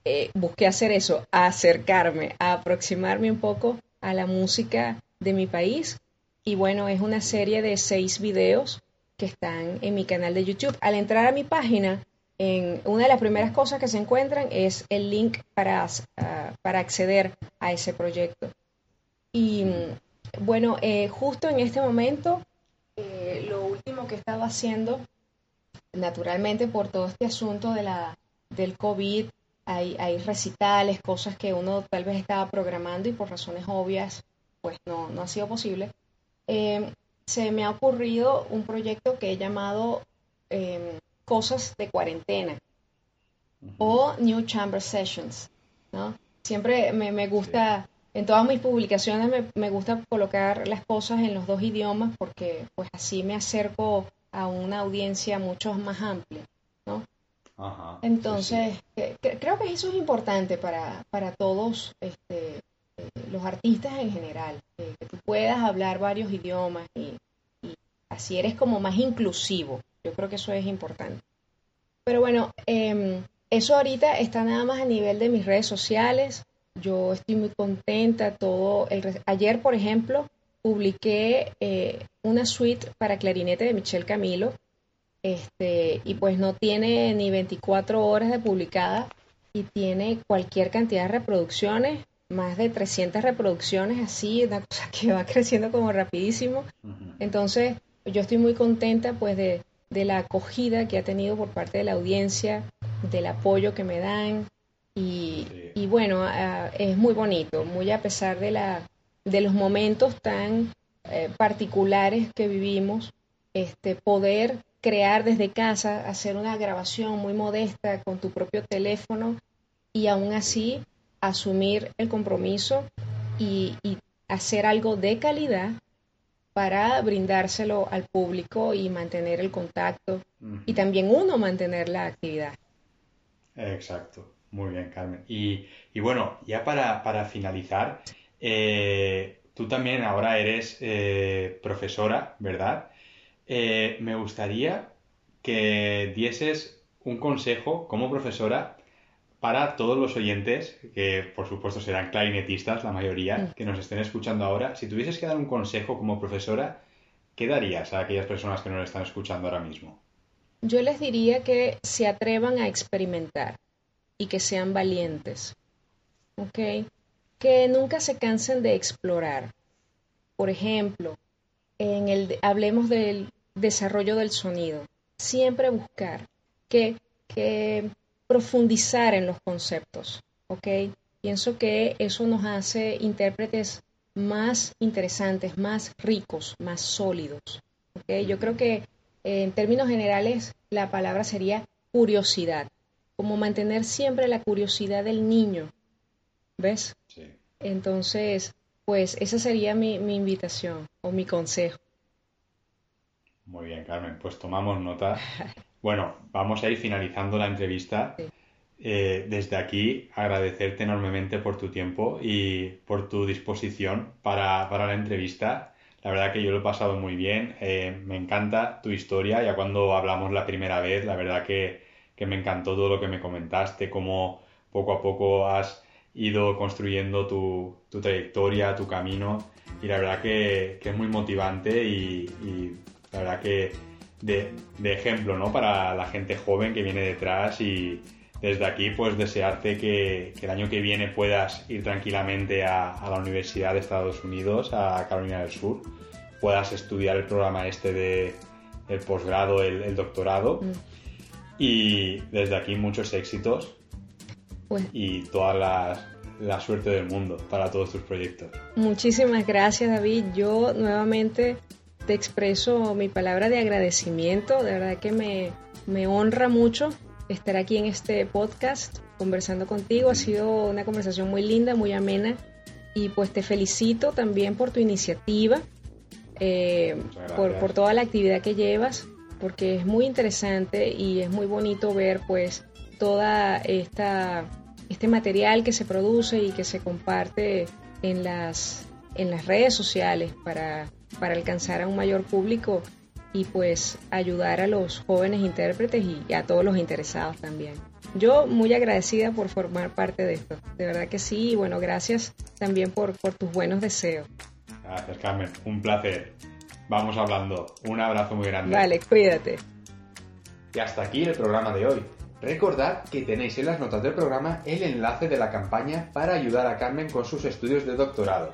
eh, busqué hacer eso, acercarme, aproximarme un poco a la música de mi país. Y bueno, es una serie de seis videos que están en mi canal de YouTube. Al entrar a mi página, en una de las primeras cosas que se encuentran es el link para, ah, para acceder a ese proyecto. Y bueno, eh, justo en este momento, eh, lo último que he estado haciendo, naturalmente por todo este asunto de la, del COVID hay, recitales, cosas que uno tal vez estaba programando y por razones obvias pues no, no ha sido posible. Em, se me ha ocurrido un proyecto que he llamado em, Cosas de Cuarentena o New Chamber Sessions. ¿no? Siempre me, gusta, en todas mis publicaciones me, me, gusta colocar las cosas en los dos idiomas porque pues así me acerco a una audiencia mucho más amplia. ¿no? Entonces, creo que eso es importante para, para todos este, eh, los artistas en general, que tú puedas hablar varios idiomas y, así eres como más inclusivo. Yo creo que eso es importante. Pero bueno, em, eso ahorita está nada más a nivel de mis redes sociales. Yo estoy muy contenta. Todo el ayer, por ejemplo, publiqué eh, una suite para clarinete de Michelle Camilo este, y pues no tiene ni 24 horas de publicada y tiene cualquier cantidad de reproducciones, más de 300 reproducciones, así, una cosa que va creciendo como rapidísimo. Entonces, yo estoy muy contenta pues de, la acogida que ha tenido por parte de la audiencia, del apoyo que me dan y, bueno, ah, es muy bonito, muy a pesar de, la, de los momentos tan eh, particulares que vivimos, este, poder crear desde casa, hacer una grabación muy modesta con tu propio teléfono y aún así asumir el compromiso y, hacer algo de calidad para brindárselo al público y mantener el contacto y también uno mantener la actividad. Exacto, muy bien Carmen. Y, bueno, ya para, finalizar, eh, tú también ahora eres eh, profesora, ¿verdad? Eh, me gustaría que dieses un consejo como profesora para todos los oyentes, que por supuesto serán clarinetistas la mayoría, mm. que nos estén escuchando ahora, si tuvieses que dar un consejo como profesora, ¿qué darías a aquellas personas que nos están escuchando ahora mismo? Yo les diría que se atrevan a experimentar y que sean valientes, ¿ok? Que nunca se cansen de explorar. Por ejemplo, en el, hablemos del desarrollo del sonido. Siempre buscar que, que profundizar en los conceptos, ¿ok? Pienso que eso nos hace intérpretes más interesantes, más ricos, más sólidos, ¿ok? Yo creo que eh, en términos generales la palabra sería curiosidad, como mantener siempre la curiosidad del niño, ¿ves? Sí. Entonces, pues esa sería mi, mi invitación o mi consejo. Muy bien, Carmen, pues tomamos nota Bueno, vamos a ir finalizando la entrevista. Eh, desde aquí agradecerte enormemente por tu tiempo y por tu disposición para, la entrevista. La verdad que yo lo he pasado muy bien. Eh, me encanta tu historia. Ya cuando hablamos la primera vez, la verdad que, me encantó todo lo que me comentaste, cómo poco a poco has ido construyendo tu, trayectoria, tu camino. Y la verdad que, es muy motivante y la verdad que de, ejemplo, ¿no? Para la gente joven que viene detrás y desde aquí, pues desearte que, el año que viene puedas ir tranquilamente a, la Universidad de Estados Unidos, a Carolina del Sur, puedas estudiar el programa este de el posgrado, el, doctorado. Mm. Y desde aquí muchos éxitos y toda la, la, suerte del mundo para todos tus proyectos. Muchísimas gracias David. Yo nuevamente te expreso mi palabra de agradecimiento. De verdad que me, me honra mucho estar aquí en este podcast conversando contigo. Ha sido una conversación muy linda, muy amena. Y pues te felicito también por tu iniciativa, eh, por, por, toda la actividad que llevas, porque es muy interesante y es muy bonito ver pues toda esta este material que se produce y que se comparte en las en las redes sociales para para alcanzar a un mayor público y pues ayudar a los jóvenes intérpretes y a todos los interesados también. Yo muy agradecida por formar parte de esto, de verdad que sí, y bueno, gracias también por, por tus buenos deseos. Gracias Carmen, un placer. Vamos hablando, un abrazo muy grande. Vale, cuídate. Y hasta aquí el programa de hoy. Recordad que tenéis en las notas del programa el enlace de la campaña para ayudar a Carmen con sus estudios de doctorado.